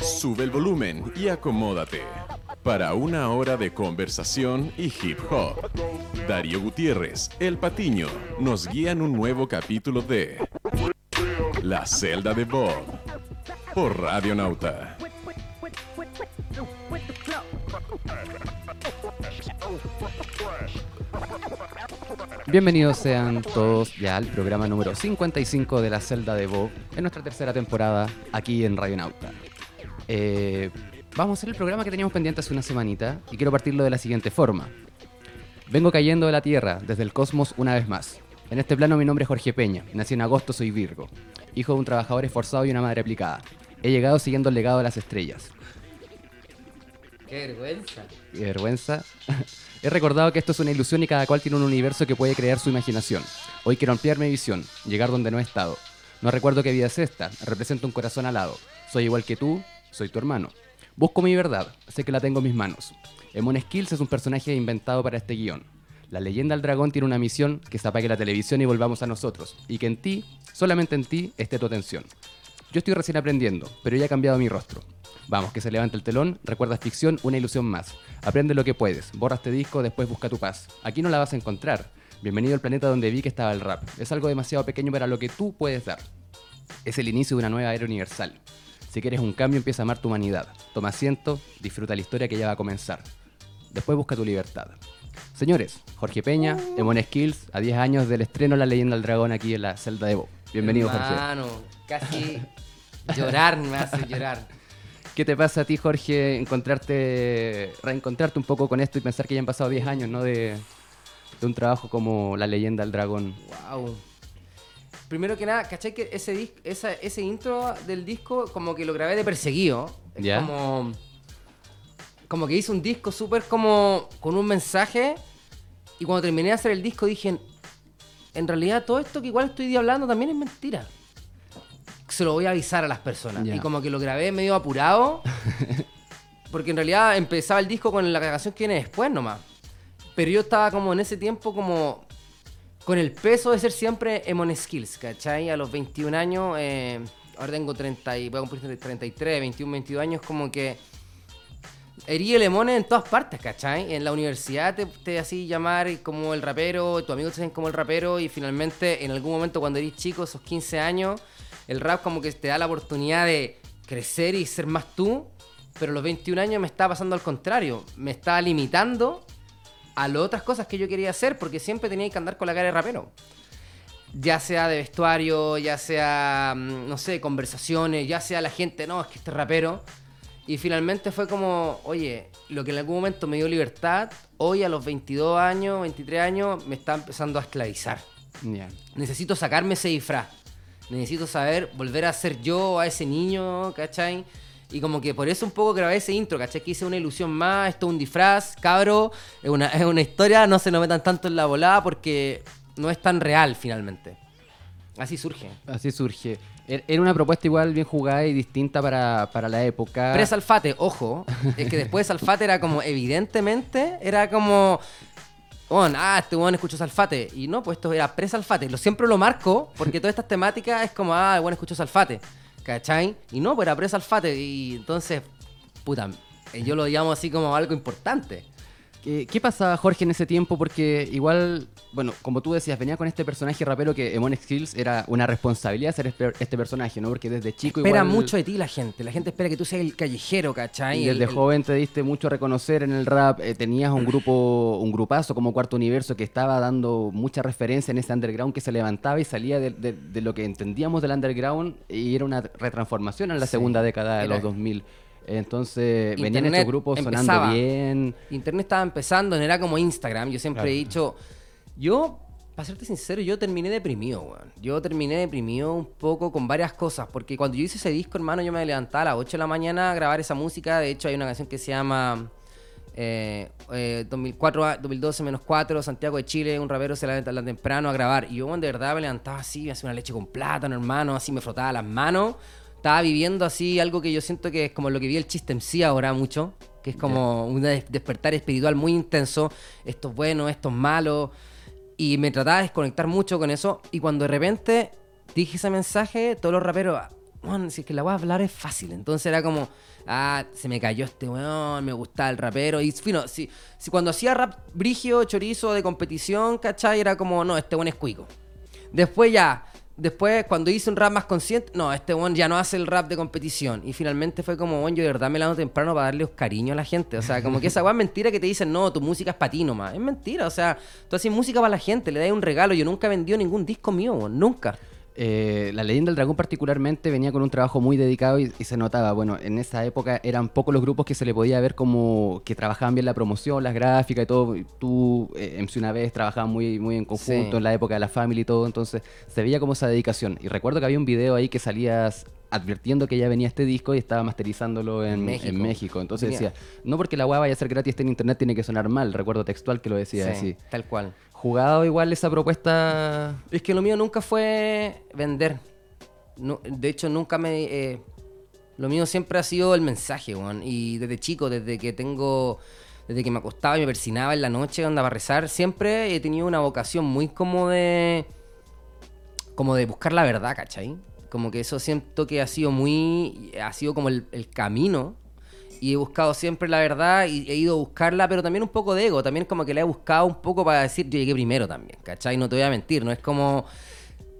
Sube el volumen y acomódate para una hora de conversación y hip hop. Darío Gutiérrez, El Patiño, nos guían un nuevo capítulo de La celda de Bob por Radio Nauta. Bienvenidos sean todos ya al programa número 55 de la celda de Bob en nuestra tercera temporada aquí en Radio Nauta. Eh, vamos a hacer el programa que teníamos pendiente hace una semanita y quiero partirlo de la siguiente forma. Vengo cayendo de la Tierra, desde el cosmos una vez más. En este plano mi nombre es Jorge Peña, nací en agosto, soy Virgo, hijo de un trabajador esforzado y una madre aplicada. He llegado siguiendo el legado de las estrellas. Qué vergüenza. Qué vergüenza. He recordado que esto es una ilusión y cada cual tiene un universo que puede crear su imaginación. Hoy quiero ampliar mi visión, llegar donde no he estado. No recuerdo qué vida es esta, represento un corazón alado. Soy igual que tú, soy tu hermano. Busco mi verdad, sé que la tengo en mis manos. Emon Skills es un personaje inventado para este guion. La leyenda del dragón tiene una misión que se apague la televisión y volvamos a nosotros, y que en ti, solamente en ti, esté tu atención. Yo estoy recién aprendiendo, pero ya he cambiado mi rostro. Vamos, que se levante el telón, recuerda ficción, una ilusión más. Aprende lo que puedes, borra este disco, después busca tu paz. Aquí no la vas a encontrar. Bienvenido al planeta donde vi que estaba el rap. Es algo demasiado pequeño para lo que tú puedes dar. Es el inicio de una nueva era universal. Si quieres un cambio, empieza a amar tu humanidad. Toma asiento, disfruta la historia que ya va a comenzar. Después busca tu libertad. Señores, Jorge Peña, Emon Skills, a 10 años del estreno La leyenda del dragón aquí en la celda de Bo. Bienvenido, Jorge. Hermano, casi llorar me hace llorar. ¿Qué te pasa a ti, Jorge, encontrarte, reencontrarte un poco con esto y pensar que ya han pasado 10 años, ¿no? De, de un trabajo como La leyenda del dragón. Wow. Primero que nada, ¿cachai que ese, esa- ese intro del disco como que lo grabé de perseguido? Es Ya. Como, como que hice un disco súper como con un mensaje y cuando terminé de hacer el disco dije, en realidad todo esto que igual estoy hablando también es mentira. Se lo voy a avisar a las personas. Y como que lo grabé medio apurado. porque en realidad empezaba el disco con la canción que viene después nomás. Pero yo estaba como en ese tiempo como con el peso de ser siempre Emon Skills, ¿cachai? A los 21 años, eh, ahora tengo 30 y voy a cumplir 33, 21, 22 años, como que herí el Emone en todas partes, ¿cachai? En la universidad te, te así llamar como el rapero, tus amigos te dicen como el rapero y finalmente en algún momento cuando eres chico, esos 15 años, el rap como que te da la oportunidad de crecer y ser más tú, pero a los 21 años me está pasando al contrario, me está limitando a las otras cosas que yo quería hacer porque siempre tenía que andar con la cara de rapero. Ya sea de vestuario, ya sea, mm, no sé, conversaciones, ya sea la gente, no, es que este rapero. Y finalmente fue como, oye, lo que en algún momento me dio libertad, hoy a los 22 años, 23 años, me está empezando a esclavizar. Ya. Necesito sacarme ese disfraz. Necesito saber, volver a ser yo, a ese niño, ¿cachai? Y como que por eso un poco grabé ese intro, ¿cachai? Que hice una ilusión más, esto es un disfraz, cabro, es una, es una historia, no se nos metan tanto en la volada porque no es tan real finalmente. Así surge. Así surge. Er- Era una propuesta igual bien jugada y distinta para, para la época. Pre-Salfate, ojo, es que después de Salfate era como, evidentemente, era como, ah, este weón escuchó Salfate. Y no, pues esto era pre-Salfate. Lo, siempre lo marco, porque todas estas temáticas es como, ah, el weón escuchó Salfate. ¿Cachai? Y no, pues era pre-Salfate. Y entonces, puta, eh, yo lo llamo así como algo importante. ¿Qué, qué pasaba, Jorge, en ese tiempo? Porque igual, bueno, como tú decías, venía con este personaje rapero que Emon Skills era una responsabilidad ser este, este personaje, ¿no? Porque desde chico Espera igual... mucho de ti la gente. La gente espera que tú seas el callejero, ¿cachai? Y desde El- el- joven te diste mucho a reconocer en el rap, eh, tenías un grupo, un grupazo como Cuarto Universo que estaba dando mucha referencia en ese underground que se levantaba y salía de, de- de lo que entendíamos del underground y era una retransformación en la Sí, segunda década de era- los 2000. Entonces venían Internet estos grupos sonando empezaba. bien. Internet estaba empezando, no era como Instagram. Yo siempre Claro. he dicho, yo, para serte sincero, yo terminé deprimido, weón. Yo terminé deprimido un poco con varias cosas, porque cuando yo hice ese disco, hermano, yo me levantaba a las 8 de la mañana a grabar esa música. De hecho, hay una canción que se llama eh, eh, 2004, a- 2012 menos 4, Santiago de Chile, un rapero se levanta tan temprano a grabar. Y yo, weón, de verdad me levantaba así, me hacía una leche con plátano, hermano, así me frotaba las manos. Estaba viviendo así algo que yo siento que es como lo que vi el chiste en sí ahora mucho, que es como un des- despertar espiritual muy intenso, esto es bueno, esto es malo, y me trataba de desconectar mucho con eso, y cuando de repente dije ese mensaje, todos los raperos, weón, si es que la voy a hablar es fácil. Entonces era como, ah, se me cayó este weón, me gustaba el rapero. Y fino, si, si cuando hacía rap brigio, chorizo de competición, ¿cachai? Era como, no, este weón es cuico. Después ya, después cuando hice un rap más consciente, no, este weón ya no hace el rap de competición. Y finalmente fue como, weón, yo de verdad me la temprano para darle cariño a la gente. O sea, como que esa weón es mentira que te dicen, no, tu música es para nomás. Es mentira, o sea, tú haces música para la gente, le das un regalo. Yo nunca he vendido ningún disco mío, nunca. Eh, la leyenda del dragón particularmente venía con un trabajo muy dedicado y, y, se notaba, bueno, en esa época eran pocos los grupos que se le podía ver como que trabajaban bien la promoción, las gráficas y todo. Tú, eh, MC una vez, trabajaban muy, muy en conjunto Sí. en la época de la Family y todo, entonces se veía como esa dedicación. Y recuerdo que había un video ahí que salías advirtiendo que ya venía este disco y estaba masterizándolo en, En en México. México. Entonces decía, no porque la weá vaya a ser gratis en internet tiene que sonar mal. Recuerdo textual que lo decía Sí, así. tal cual. ¿Jugado igual esa propuesta? Es que lo mío nunca fue vender. No- de hecho, nunca me... eh, lo mío siempre ha sido el mensaje, weón. Y desde chico, desde que tengo... Desde que me acostaba y me persinaba en la noche, andaba a rezar, siempre he tenido una vocación muy como de... Como de buscar la verdad, ¿cachai? Como que eso siento que ha sido muy... Ha sido como el, el camino. Y he buscado siempre la verdad y he ido a buscarla, pero también un poco de ego. También como que la he buscado un poco para decir yo llegué primero también, ¿cachai? No te voy a mentir, no es como...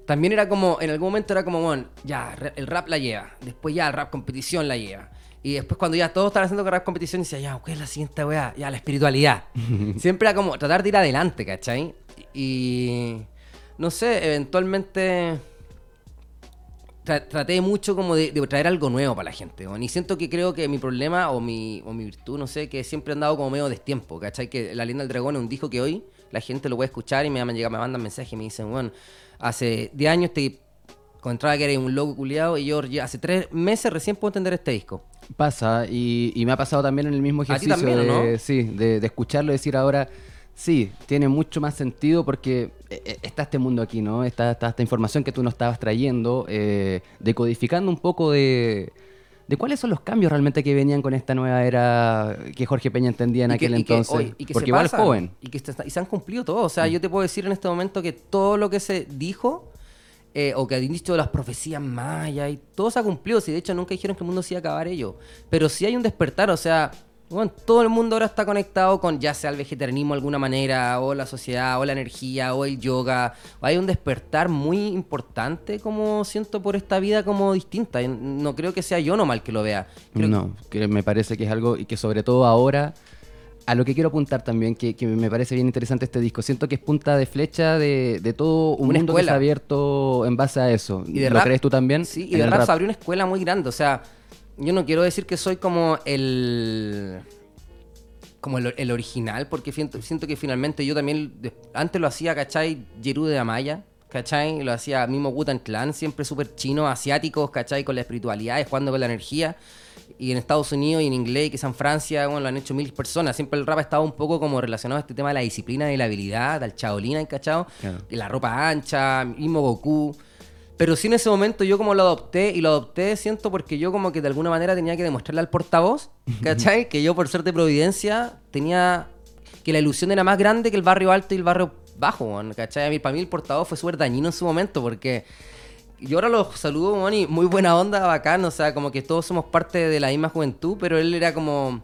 También era como, en algún momento era como, bueno, ya, el rap la lleva. Después ya el rap competición la lleva. Y después cuando ya todos estaban haciendo rap competición, decía, ya, ¿qué es la siguiente weá? Ya, la espiritualidad. Siempre era como tratar de ir adelante, ¿cachai? Y... No sé, eventualmente... tra- traté mucho como de, de traer algo nuevo para la gente. weón. Y siento que creo que mi problema o mi, o mi virtud, no sé, que siempre he andado como medio destiempo, ¿cachai? Que La Leyenda del Dragón es un disco que hoy la gente lo puede escuchar y me, me, llega- me mandan mensajes y me dicen, bueno, hace 10 años te encontraba que eres un loco culiado y yo hace 3 meses recién puedo entender este disco. Pasa, y, y me ha pasado también en el mismo ejercicio también, ¿o de, no? sí, de, de escucharlo y decir ahora, sí, tiene mucho más sentido porque eh, eh, está este mundo aquí, ¿no? Está, está esta información que tú nos estabas trayendo, eh, decodificando un poco de, de cuáles son los cambios realmente que venían con esta nueva era que Jorge Peña entendía en que- aquel y que, entonces. oye, y que porque se igual pasan, joven. Y que y se han cumplido todos. O sea, yo te puedo decir en este momento que todo lo que se dijo, eh, o que han dicho las profecías mayas, y todo se ha cumplido. Si de hecho nunca dijeron que el mundo se iba a acabar ello. Pero sí hay un despertar, o sea. Bueno, todo el mundo ahora está conectado con ya sea el vegetarianismo de alguna manera, o la sociedad, o la energía, o el yoga. Hay un despertar muy importante, como siento, por esta vida como distinta. No creo que sea yo nomás que lo vea. Creo No, que me parece que es algo y que sobre todo ahora, a lo que quiero apuntar también, que, que me parece bien interesante este disco, siento que es punta de flecha de, de todo un Una mundo que ha abierto en base a eso. Y de ¿Lo rap- crees tú también? Sí, y En de rap, se abrió una escuela muy grande. O sea, yo no quiero decir que soy como el. como el, el original, porque siento, siento que finalmente yo también. antes lo hacía, ¿cachai? Jerú de Amaya, ¿cachai? Lo hacía mismo Wutan Clan, siempre súper chino, asiáticos, ¿cachai? Con la espiritualidad, jugando con la energía. Y en Estados Unidos y en inglés, quizá en Francia, bueno, lo han hecho mil personas. Siempre el rap ha estado un poco como relacionado a este tema de la disciplina y la habilidad, del chaolina. Y la ropa ancha, mismo Goku. Pero sí en ese momento yo como lo adopté, y lo adopté siento porque yo como que de alguna manera tenía que demostrarle al portavoz, ¿cachai? que yo por ser de Providencia tenía que la ilusión era más grande que el barrio alto y el barrio bajo, ¿cachai? A mí, para mí el portavoz fue súper dañino en su momento porque yo ahora los saludo, weón, y muy buena onda, bacán, o sea, como que todos somos parte de la misma juventud, pero él era como...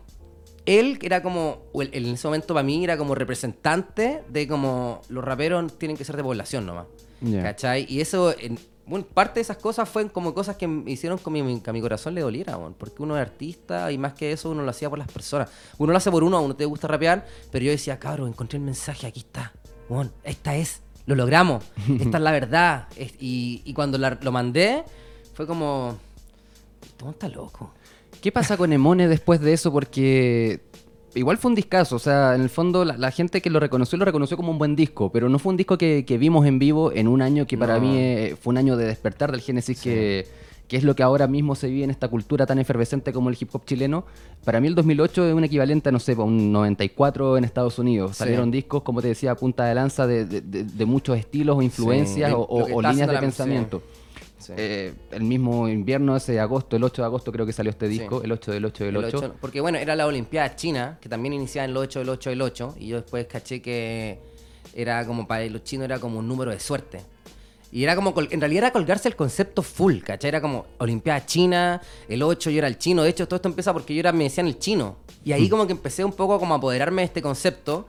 Él era como, él- en ese momento para mí era como representante de como los raperos tienen que ser de población nomás. Ya. ¿Cachai? Y eso, en- bueno, parte de esas cosas fueron como cosas que me hicieron que, mi, que a mi corazón le doliera, porque uno es artista y más que eso uno lo hacía por las personas. Uno lo hace por uno, a uno te gusta rapear, pero yo decía, cabrón, encontré el mensaje, aquí está, weón, esta es, lo logramos, esta es la verdad. Es- y, y cuando la- lo mandé, fue como, ¿cómo está loco? ¿Qué pasa con Emone después de eso? Porque igual fue un discazo, o sea, en el fondo la, la gente que lo reconoció lo reconoció como un buen disco, pero no fue un disco que, que vimos en vivo en un año que para mí eh, fue un año de despertar del Génesis que, que es lo que ahora mismo se vive en esta cultura tan efervescente como el hip hop chileno. Para mí el 2008 es un equivalente a, no sé, a un 94 en Estados Unidos. Sí. Salieron discos, como te decía, a punta de lanza de, de- de- de muchos estilos o influencias Sí, o, líneas de la- pensamiento. Sí. Eh, el mismo invierno, ese agosto, el 8 de agosto creo que salió este Sí. disco, el 8 del 8 del El 8. ocho, porque bueno, era la Olimpiada China, que también iniciaba en el 8, el 8, el 8, y yo después caché que era como para los chinos era como un número de suerte. Y era como, en realidad era colgarse el concepto full, ¿cachai? Era como Olimpiada China, el 8, yo era el chino. De hecho, todo esto empieza porque yo era, me decían el chino. Y ahí como que empecé un poco como a apoderarme de este concepto.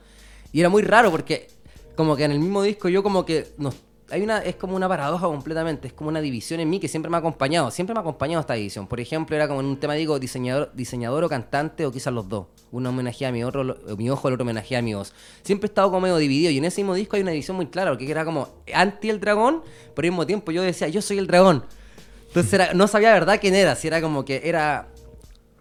Y era muy raro porque como que en el mismo disco yo como que nos, hay una es como una paradoja completamente, es como una división en mí que siempre me ha acompañado, siempre me ha acompañado esta división. Por ejemplo, era como en un tema digo diseñador, diseñador o cantante o quizás los dos. Uno homenajea a mi otro, lo- mi ojo, el otro homenajea a mi voz. Siempre he estado como medio dividido y en ese mismo disco hay una división muy clara, porque era como anti el dragón, pero al mismo tiempo yo decía, yo soy el dragón. Entonces era- no sabía verdad quién era, si era como que era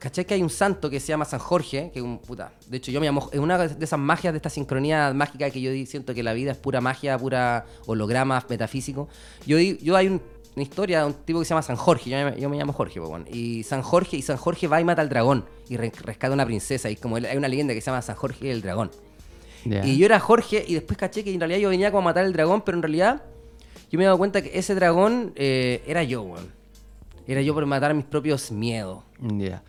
¿Cachai que hay un santo que se llama San Jorge? Que un puta. De hecho, yo me llamo. Es una de esas magias, de esta sincronía mágica que yo siento que la vida es pura magia, pura holograma metafísico. Yo, yo hay un- una historia de un tipo que se llama San Jorge. Yo me, yo me llamo Jorge, pues, bueno. Y San Jorge, y San Jorge va y mata al dragón. Y re- rescata a una princesa. Y como hay una leyenda que se llama San Jorge y el dragón. Y yo era Jorge y después caché que en realidad yo venía como a matar al dragón, pero en realidad yo me he dado cuenta que ese dragón eh, era yo, weón. Era yo por matar mis propios miedos. Ya.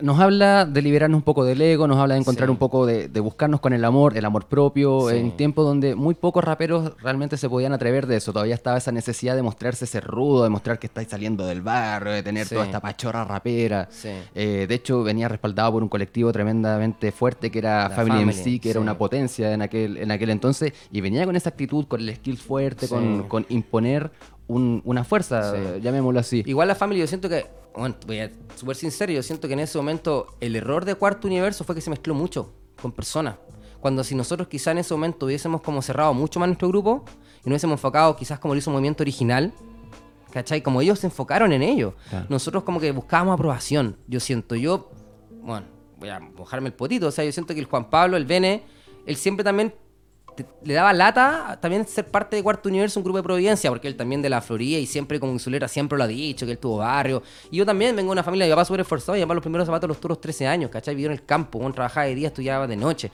Nos habla de liberarnos un poco del ego, nos habla de encontrar Sí. un poco de, de buscarnos con el amor, el amor propio, Sí. en tiempos donde muy pocos raperos realmente se podían atrever de eso. Todavía estaba esa necesidad de mostrarse ser rudo, de mostrar que estáis saliendo del barrio, de tener Sí. toda esta pachorra rapera. Eh, de hecho, venía respaldado por un colectivo tremendamente fuerte que era La Family, Family, MC, que era una potencia en aquel, en aquel entonces, y venía con esa actitud, con el skill fuerte, con, con imponer un- una fuerza, Sí. llamémoslo así. Igual la familia, yo siento que, bueno, voy a ser súper sincero, yo siento que en ese momento el error de Cuarto Universo fue que se mezcló mucho con personas. Cuando si nosotros quizá en ese momento hubiésemos como cerrado mucho más nuestro grupo y no hubiésemos enfocado quizás como lo hizo Movimiento Original, ¿cachai? Como ellos se enfocaron en ello. Claro. Nosotros como que buscábamos aprobación. Yo siento, yo, bueno, voy a mojarme el potito, o sea, yo siento que el Juan Pablo, el Bene, él siempre también te- le daba lata también ser parte de Cuarto Universo, un grupo de Providencia, porque él también de la Florida y siempre como insulera siempre lo ha dicho, que él tuvo barrio. Y yo también vengo de una familia, mi papá súper esforzado, y además los primeros zapatos los tuvo los 13 años, ¿cachai? Vivió en el campo, uno trabajaba de día, estudiaba de noche.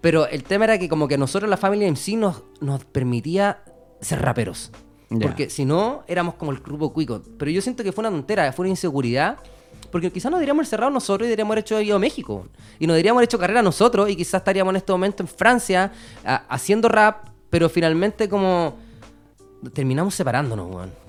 Pero el tema era que como que nosotros, la familia en sí, nos, nos permitía ser raperos. Porque si no, éramos como el grupo cuico. Pero yo siento que fue una tontera, fue una inseguridad. Porque quizás nos deberíamos haber cerrado nosotros y deberíamos haber hecho ido a México. Y nos deberíamos haber hecho carrera nosotros y quizás estaríamos en este momento en Francia haciendo rap, pero finalmente como terminamos separándonos, weón.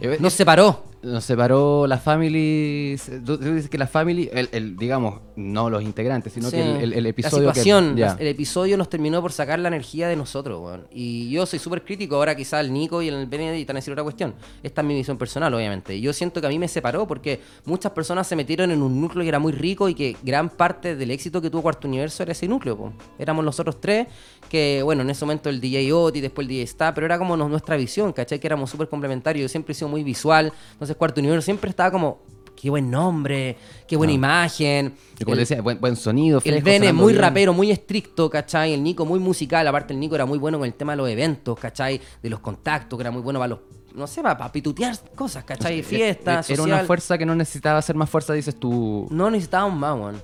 Eh, Nos separó. Nos separó la family. Tú, dices que la family, el, el, digamos, no los integrantes, sino Sí. que el, episodio. La que- situación, la- el episodio nos terminó por sacar la energía de nosotros, weón. Y yo soy súper crítico, ahora quizás el Nico y el Benedict van a decir otra cuestión. Esta es mi visión personal, obviamente. Yo siento que a mí me separó porque muchas personas se metieron en un núcleo que era muy rico y que gran parte del éxito que tuvo Cuarto Universo era ese núcleo, po. Éramos los otros tres, que bueno, en ese momento el DJ Oti, después el DJ Star, pero era como nuestra visión, ¿cachai? Que éramos súper complementarios. Yo siempre he sido muy visual, entonces Cuarto Universo siempre estaba como... Qué buen nombre, qué buena imagen. Y como El- te decía, buen, buen sonido, el fresco, sonando muy bien. rapero, muy estricto, ¿cachai? El Nico muy musical, aparte el Nico era muy bueno con el tema de los eventos, ¿cachai? De los contactos, que era muy bueno para los, no sé, para, para pitutear cosas, ¿cachai? Fiestas, Era social. una fuerza que no necesitaba ser más fuerza, dices tú. No necesitábamos más, weón.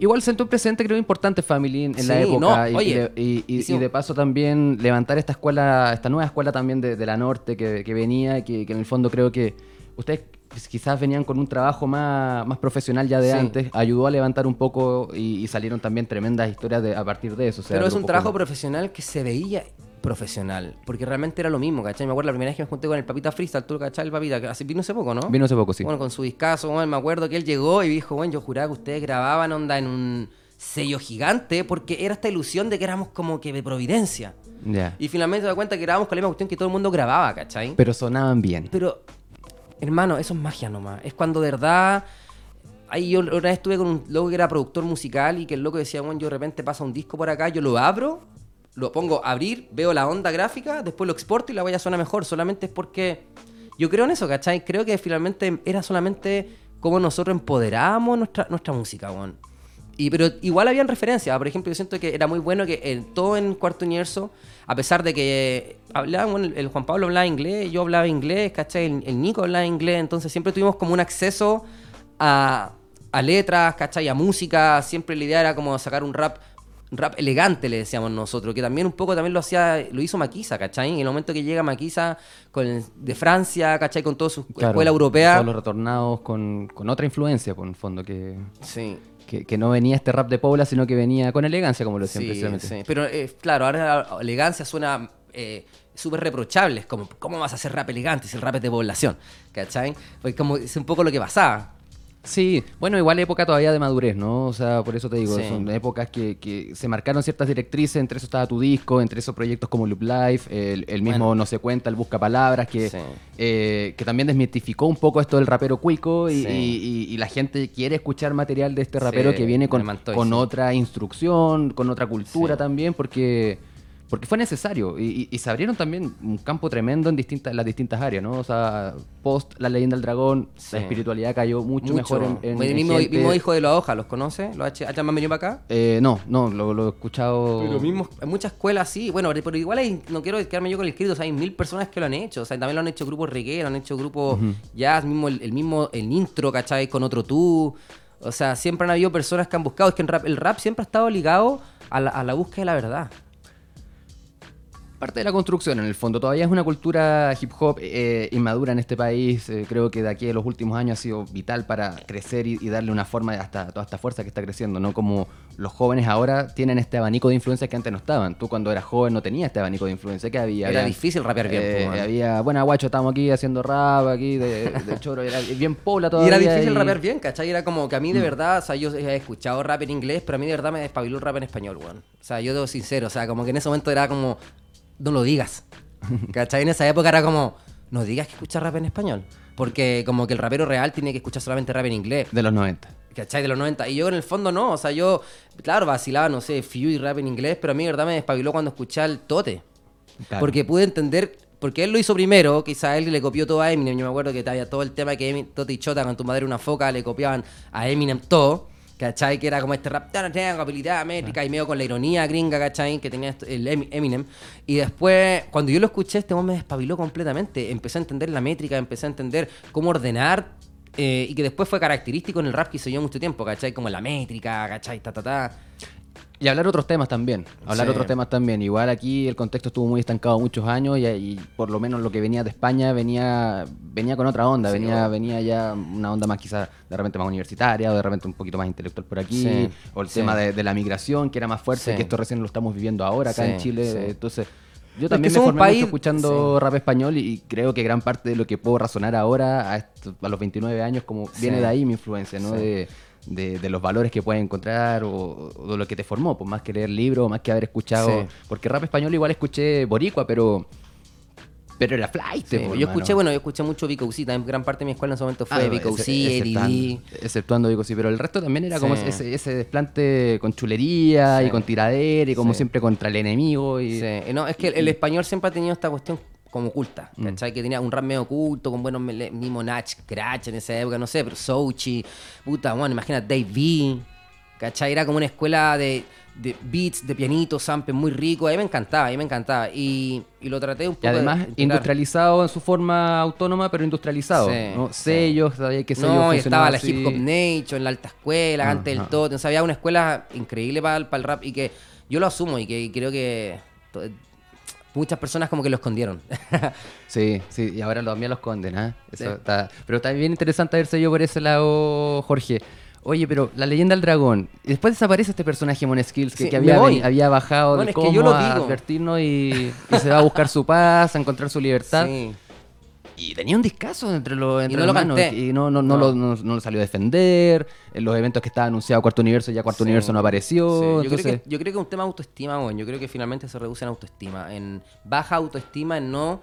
Igual sentó un presente, creo, importante Family en, en la época. no, y, oye, y de, y- y- hicimos- y de paso también levantar esta escuela, esta nueva escuela también de, de la norte que, que venía, que, que en el fondo creo que ustedes quizás venían con un trabajo más, más profesional ya de Sí. antes, ayudó a levantar un poco y, y salieron también tremendas historias de- a partir de eso. o sea, Pero es un trabajo como- profesional que se veía profesional, porque realmente era lo mismo, ¿cachai? Me acuerdo la primera vez que me junté con el Papita Freestyle, tú, ¿cachai? El Papita, que hace vino hace poco, ¿no? Vino hace poco, sí. Bueno, con su discazo, weón, me acuerdo que él llegó y dijo, bueno, yo juraba que ustedes grababan onda en un sello gigante, porque era esta ilusión de que éramos como que de Providencia. Ya. Y finalmente se da cuenta que grabamos con la misma cuestión que todo el mundo grababa, ¿cachai? Pero sonaban bien. Pero, hermano, eso es magia nomás. Es cuando de verdad. Ahí yo una vez estuve con un loco que era productor musical y que el loco decía, bueno, yo de repente pasa un disco por acá, yo lo abro, lo pongo a abrir, veo la onda gráfica, después lo exporto y la voy a suena mejor. Solamente es porque yo creo en eso, ¿cachai? Creo que finalmente era solamente cómo nosotros empoderábamos nuestra, nuestra música, weón. Y, pero igual habían referencias. Por ejemplo, yo siento que era muy bueno que en, todo en Cuarto Universo, a pesar de que hablaban, el, Juan Pablo hablaba inglés, yo hablaba inglés, ¿cachai? El, el Nico hablaba inglés, entonces siempre tuvimos como un acceso a, a letras, ¿cachai? A música. Siempre la idea era como sacar un rap rap elegante le decíamos nosotros, que también un poco también lo hacía, lo hizo Maquisa, ¿cachai? En el momento que llega Maquisa con el- de Francia, ¿cachai? Con toda su Claro, escuela europea. Todos los retornados con, con otra influencia, por el fondo, que, Sí. que, que no venía este rap de Paula, sino que venía con elegancia, como lo decían Sí, precisamente. sí. Pero eh, claro, ahora elegancia suena eh, súper reprochables, como ¿cómo vas a hacer rap elegante si el rap es de población? ¿Cachai? Pues como es un poco lo que pasaba. Sí, bueno, igual época todavía de madurez, ¿no? O sea, por eso te digo, Sí. son épocas que, que se marcaron ciertas directrices, entre eso estaba tu disco, entre esos proyectos como Loop Life, el, el mismo Bueno. No se cuenta, el Busca Palabras, que, Sí. eh, que también desmitificó un poco esto del rapero cuico y, Sí. y- y- y la gente quiere escuchar material de este rapero que viene con, con otra instrucción, con otra cultura también, porque... Porque fue necesario y, y- se abrieron también un campo tremendo en distintas, en las distintas áreas, ¿no? O sea, post La Leyenda del Dragón, Sí. la espiritualidad cayó mucho, mejor en, en- el mismo, mismo hijo de la hoja, ¿los conoce? ¿Los ha han venido para acá? Eh, no, no, lo, lo he escuchado. Pero mismo, en muchas escuelas sí, bueno, pero igual hay- no quiero quedarme yo con el escrito, o sea, hay mil personas que lo han hecho, o sea, también lo han hecho grupos reggae, lo han hecho grupos jazz, mismo el, el mismo, el intro, ¿cachai? Con otro tú, o sea, siempre han habido personas que han buscado, es que en rap- el rap siempre ha estado ligado a la, a la búsqueda de la verdad. Parte de la construcción, en el fondo. Todavía es una cultura hip hop eh, inmadura en este país. Eh, creo que de aquí a los últimos años ha sido vital para crecer y, y darle una forma hasta toda esta fuerza que está creciendo, ¿no? Como los jóvenes ahora tienen este abanico de influencias que antes no estaban. Tú cuando eras joven no tenías este abanico de influencia que había. Era difícil rapear bien, eh, pues, había, bueno, guacho, estamos aquí haciendo rap, aquí de, de choro, era bien pola Y todavía. era difícil y- rapear bien, ¿cachai? Era como que a mí de verdad, o sea, yo he escuchado rap en inglés, pero a mí de verdad me despabiló el rap en español, weón. O sea, yo debo sincero, o sea, como que en ese momento era como, no lo digas. ¿Cachai? En esa época era como, no digas que escuchas rap en español. Porque como que el rapero real tiene que escuchar solamente rap en inglés. De los 90. ¿Cachai? De los 90. Y yo en el fondo no. O sea, yo, claro, vacilaba, no sé, Few y rap en inglés, pero a mí verdad me despabiló cuando escuché al Tote. Claro. Porque pude entender, porque él lo hizo primero, quizá él le copió todo a Eminem. Yo me acuerdo que había todo el tema que Emin- Tote y Chota con tu madre una foca le copiaban a Eminem todo. ¿Cachai? Que era como este rap, tan, tan, habilidad métrica y medio con la ironía gringa, ¿cachai? Que tenía el Em- Eminem. Y después, cuando yo lo escuché, este hombre me despabiló completamente. Empecé a entender la métrica, empecé a entender cómo ordenar. eh, y que después fue característico en el rap que hizo yo mucho tiempo, ¿cachai? Como la métrica, ¿cachai? Ta, ta, ta. Y hablar otros temas también. Hablar Sí. otros temas también. Igual aquí el contexto estuvo muy estancado muchos años y, y por lo menos lo que venía de España venía venía con otra onda. Sí, venía, venía ya una onda más quizás de repente más universitaria o de repente un poquito más intelectual por aquí. Sí, o el tema de, de la migración que era más fuerte, que esto recién lo estamos viviendo ahora acá en Chile. Entonces... Yo Es también que me formé mucho escuchando rap español y, creo que gran parte de lo que puedo razonar ahora a, los 29 años como Sí. viene de ahí mi influencia, ¿no? Sí. De, de, de los valores que puedes encontrar o, o de lo que te formó, pues más que leer libros, más que haber escuchado. Sí. Porque rap español igual escuché boricua, pero. Pero era flight, Sí, pues, yo escuché, bueno, yo escuché mucho Vico C, también gran parte de mi escuela en ese momento Ah, fue no, Vico ese- C, exceptuando- ADD. Exceptuando Vico sí, pero el resto también era como Sí. ese, ese desplante con chulería Sí. y con tiradera y como siempre contra el enemigo. Y, Sí, no, es que el, el español siempre ha tenido esta cuestión como oculta, Mm. ¿cachai? Que tenía un rap medio oculto, con buenos mismo Nach, Crash en esa época, no sé, pero Sochi, puta, bueno, imagina Dave V, ¿cachai? Era como una escuela de, de beats, de pianitos, samples muy rico, a mí me encantaba, a mí me encantaba. Y, y lo traté un poco Y además de industrializado en su forma autónoma, pero industrializado. Sí, ¿no? sí. Sellos, sabía que sellos No, y estaba la. Hip Hop Nation, en la alta escuela, antes del todo. Entonces había una escuela increíble para el, rap y que yo lo asumo y que creo que muchas personas como que lo escondieron. Sí, sí, y ahora los también los condenan. Eso Sí. está... Pero está bien interesante verse yo por ese lado, Jorge. Oye, pero la leyenda del dragón, después desaparece este personaje Moneskills que, Sí, que había, había bajado Bueno, del es que cómo yo lo a advertirnos y, y se va a buscar su paz, a encontrar su libertad. Sí. Y tenía un discazo entre los entre no los lo manos, canté. y no, no, no, No. Lo, no, lo salió a defender. En los eventos que estaba anunciado Cuarto Universo, ya Cuarto Sí. Universo no apareció. Sí, Yo, entonces- creo que, yo creo que es un tema de autoestima, bueno, yo creo que finalmente se reduce en autoestima, en baja autoestima, en no,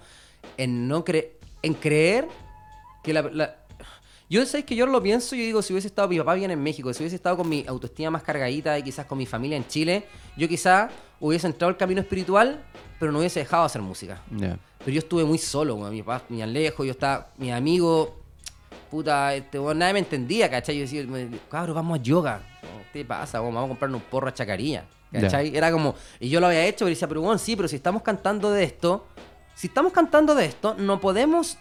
en no cre- en creer que la, la- yo sé que yo lo pienso y yo digo, si hubiese estado mi papá bien en México, si hubiese estado con mi autoestima más cargadita y quizás con mi familia en Chile, yo quizás hubiese entrado al camino espiritual, pero no hubiese dejado de hacer música. Pero yo estuve muy solo, weón. Mi papá me lejos, yo estaba, mi amigo, puta, este, weón, nadie me entendía, ¿cachai? Yo decía, cabrón, vamos a yoga. ¿Qué te pasa, weón? Vamos a comprarnos un porro a chacarilla, ¿cachai? Era como, y yo lo había hecho, pero decía, pero bueno, sí, pero si estamos cantando de esto, si estamos cantando de esto, no podemos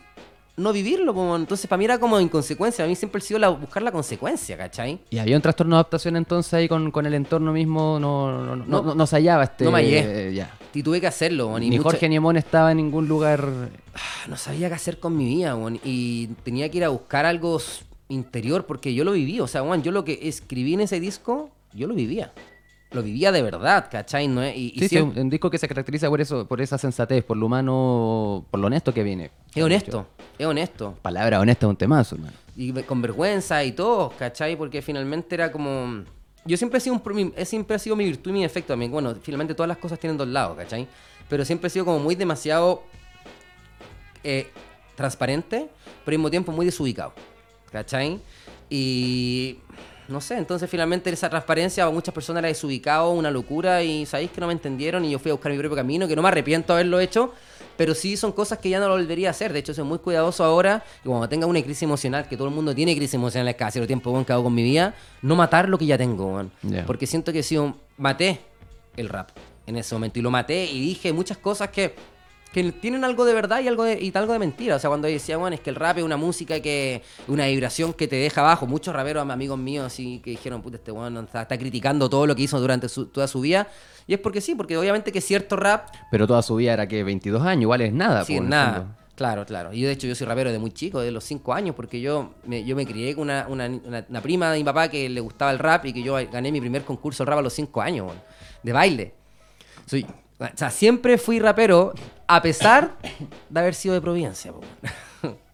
no vivirlo, como entonces para mí era como inconsecuencia, a mí siempre ha sido la, buscar la consecuencia, ¿cachai? Y había un trastorno de adaptación entonces ahí con, con el entorno mismo, no, no, no, No. no- no se hallaba este. No me hallé. eh, ya. Y tuve que hacerlo, weón, y Ni mucha- Jorge ni Emón estaba en ningún lugar. Ah, no sabía qué hacer con mi vida, weón. Y tenía que ir a buscar algo interior porque yo lo viví. O sea, weón, yo lo que escribí en ese disco, yo lo vivía. Lo vivía de verdad, ¿cachai? No es- y, y Sí, sí, un, un disco que se caracteriza por eso, por esa sensatez, por lo humano, por lo honesto que viene. es honesto, es honesto. Palabra honesta es un temazo, hermano. y con vergüenza y todo, ¿cachai? Porque finalmente era como... Yo siempre he sido un... siempre ha sido mi virtud y mi defecto también. Bueno, finalmente todas las cosas tienen dos lados, ¿cachai? Pero siempre he sido como muy demasiado eh, transparente, pero al mismo tiempo muy desubicado, ¿cachai? Y... No sé, entonces finalmente esa transparencia a muchas personas era desubicado, una locura y sabéis que no me entendieron y yo fui a buscar mi propio camino, que no me arrepiento de haberlo hecho, pero sí son cosas que ya no lo volvería a hacer. De hecho, soy muy cuidadoso ahora, que cuando tenga una crisis emocional, que todo el mundo tiene crisis emocionales cada cierto tiempo, que hago con mi vida, no matar lo que ya tengo. Porque siento que si maté el rap en ese momento y lo maté y dije muchas cosas que, que tienen algo de verdad y algo de, y algo de mentira. O sea, cuando decía, bueno, es que el rap es una música que, una vibración que te deja abajo. Muchos raperos, amigos míos, así que dijeron, puta, este weón está, está criticando todo lo que hizo durante su- toda su vida. Y es porque sí, porque obviamente que cierto rap Pero toda su vida era que 22 años, igual es nada. Sí, nada. fondo. Claro, claro. Y yo, de hecho, yo soy rapero de muy chico, de los 5 años, porque yo me, yo me crié con una, una- una- una prima de mi papá que le gustaba el rap y que yo gané mi primer concurso de rap a los 5 años, de baile. Soy, o sea, siempre fui rapero, a pesar de haber sido de Providencia, po.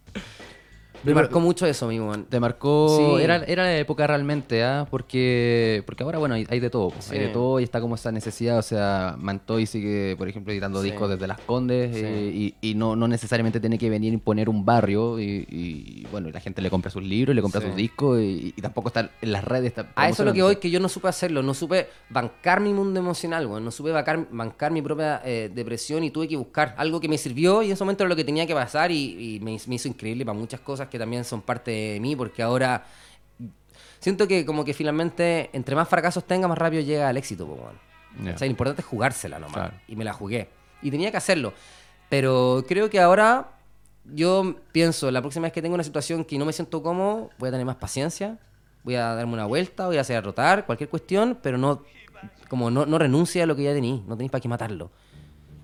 Me marcó mucho eso, mi weón. Te marcó. Sí. Era, era la época realmente, ¿ah? Porque, porque ahora, bueno, hay, hay de todo. pues, Hay de todo y está como esa necesidad. O sea, Mantoy sigue, por ejemplo, editando Sí. discos desde Las Condes eh, y, y no, no necesariamente tiene que venir a imponer un barrio. Y, y, bueno, la gente le compra sus libros, le compra sus discos y, y tampoco está en las redes. Está A eso es lo que voy, que yo no supe hacerlo, no supe bancar mi mundo emocional, weón, no supe bancar, bancar mi propia eh, depresión y tuve que buscar algo que me sirvió y en ese momento era lo que tenía que pasar y, y me, me hizo increíble para muchas cosas que también son parte de mí, porque ahora siento que como que finalmente entre más fracasos tenga, más rápido llega al éxito. Ya. O sea, lo importante es jugársela nomás. Claro. Y me la jugué. Y tenía que hacerlo. Pero creo que ahora yo pienso, la próxima vez que tenga una situación que no me siento cómodo, voy a tener más paciencia, voy a darme una vuelta, voy a hacer rotar, cualquier cuestión, pero no como no, no renuncie a lo que ya tení, no tenéis para qué matarlo.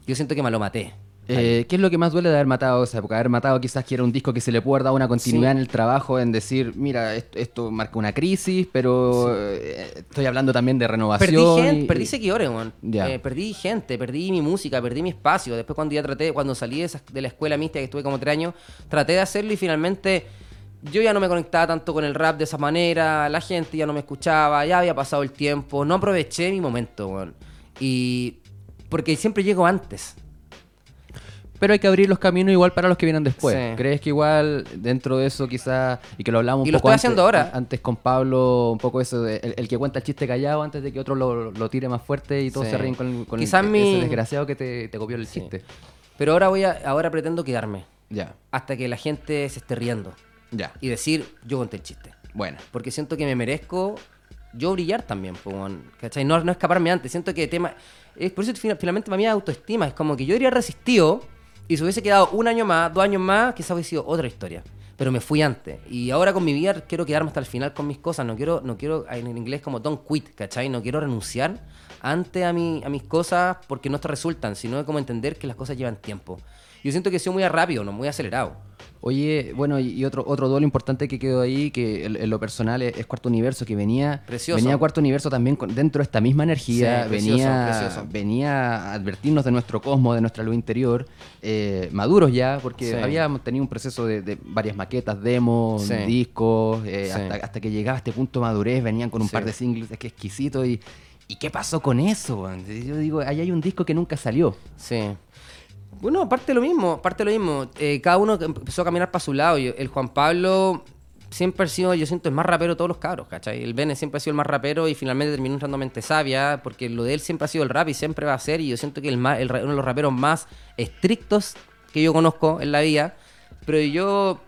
Yo siento que me lo maté. Eh, ¿Qué es lo que más duele de haber matado esa época? Haber matado quizás que era un disco que se le puede dado una continuidad Sí. en el trabajo, en decir, mira, esto, esto marca una crisis, pero eh, estoy hablando también de renovación. Perdí gente, y- perdí seguidores. Eh, perdí gente, perdí mi música, perdí mi espacio. Después cuando ya traté, cuando salí de, esa- de la escuela mixta que estuve como tres años, traté de hacerlo y finalmente yo ya no me conectaba tanto con el rap de esa manera, la gente ya no me escuchaba, ya había pasado el tiempo, no aproveché mi momento. Y porque siempre llego antes. Pero hay que abrir los caminos igual para los que vienen después. Sí. ¿Crees que igual dentro de eso quizás, y que lo hablamos un Y lo poco estoy antes, haciendo ahora. antes con Pablo, un poco eso de el, el que cuenta el chiste callado antes de que otro lo, lo tire más fuerte y todos Sí. se ríen con, con Quizás ese mi- desgraciado que te, te copió el Sí. chiste. Pero ahora voy a, ahora pretendo quedarme Ya, hasta que la gente se esté riendo ya. y decir, yo conté el chiste. Bueno. porque siento que me merezco yo brillar también, weón, ¿cachai? No, no escaparme antes, siento que tema... Es por eso fina- finalmente para mí es autoestima, es como que yo habría resistido y si hubiese quedado un año más, dos años más, quizás hubiese sido otra historia. Pero me fui antes. Y ahora con mi vida quiero quedarme hasta el final con mis cosas. No quiero, no quiero en inglés como don't quit, ¿cachai? No quiero renunciar antes a, mi, a mis cosas porque no te resultan, sino como entender que las cosas llevan tiempo. Yo siento que he sido muy rápido, no muy acelerado. Oye, bueno, y otro, otro duelo importante que quedó ahí, que en, en lo personal es, es Cuarto Universo, que venía, Precioso. venía Cuarto Universo también con- dentro de esta misma energía, Sí, precioso, venía, precioso. venía a advertirnos de nuestro cosmos, de nuestra luz interior, eh, maduros ya, porque Sí. habíamos tenido un proceso de, de varias maquetas, demos, Sí. discos, eh, hasta, hasta que llegaba a este punto de madurez, venían con un par de singles, es que exquisito, y, ¿y qué pasó con eso? Yo digo, ahí hay un disco que nunca salió. Sí. Bueno, aparte lo mismo, aparte lo mismo. Eh, cada uno empezó a caminar para su lado. El Juan Pablo siempre ha sido, yo siento, el más rapero de todos los cabros, ¿cachai? El Bene siempre ha sido el más rapero y finalmente terminó entrando mente sabia, porque lo de él siempre ha sido el rap y siempre va a ser. Y yo siento que el el uno de los raperos más estrictos que yo conozco en la vida. Pero yo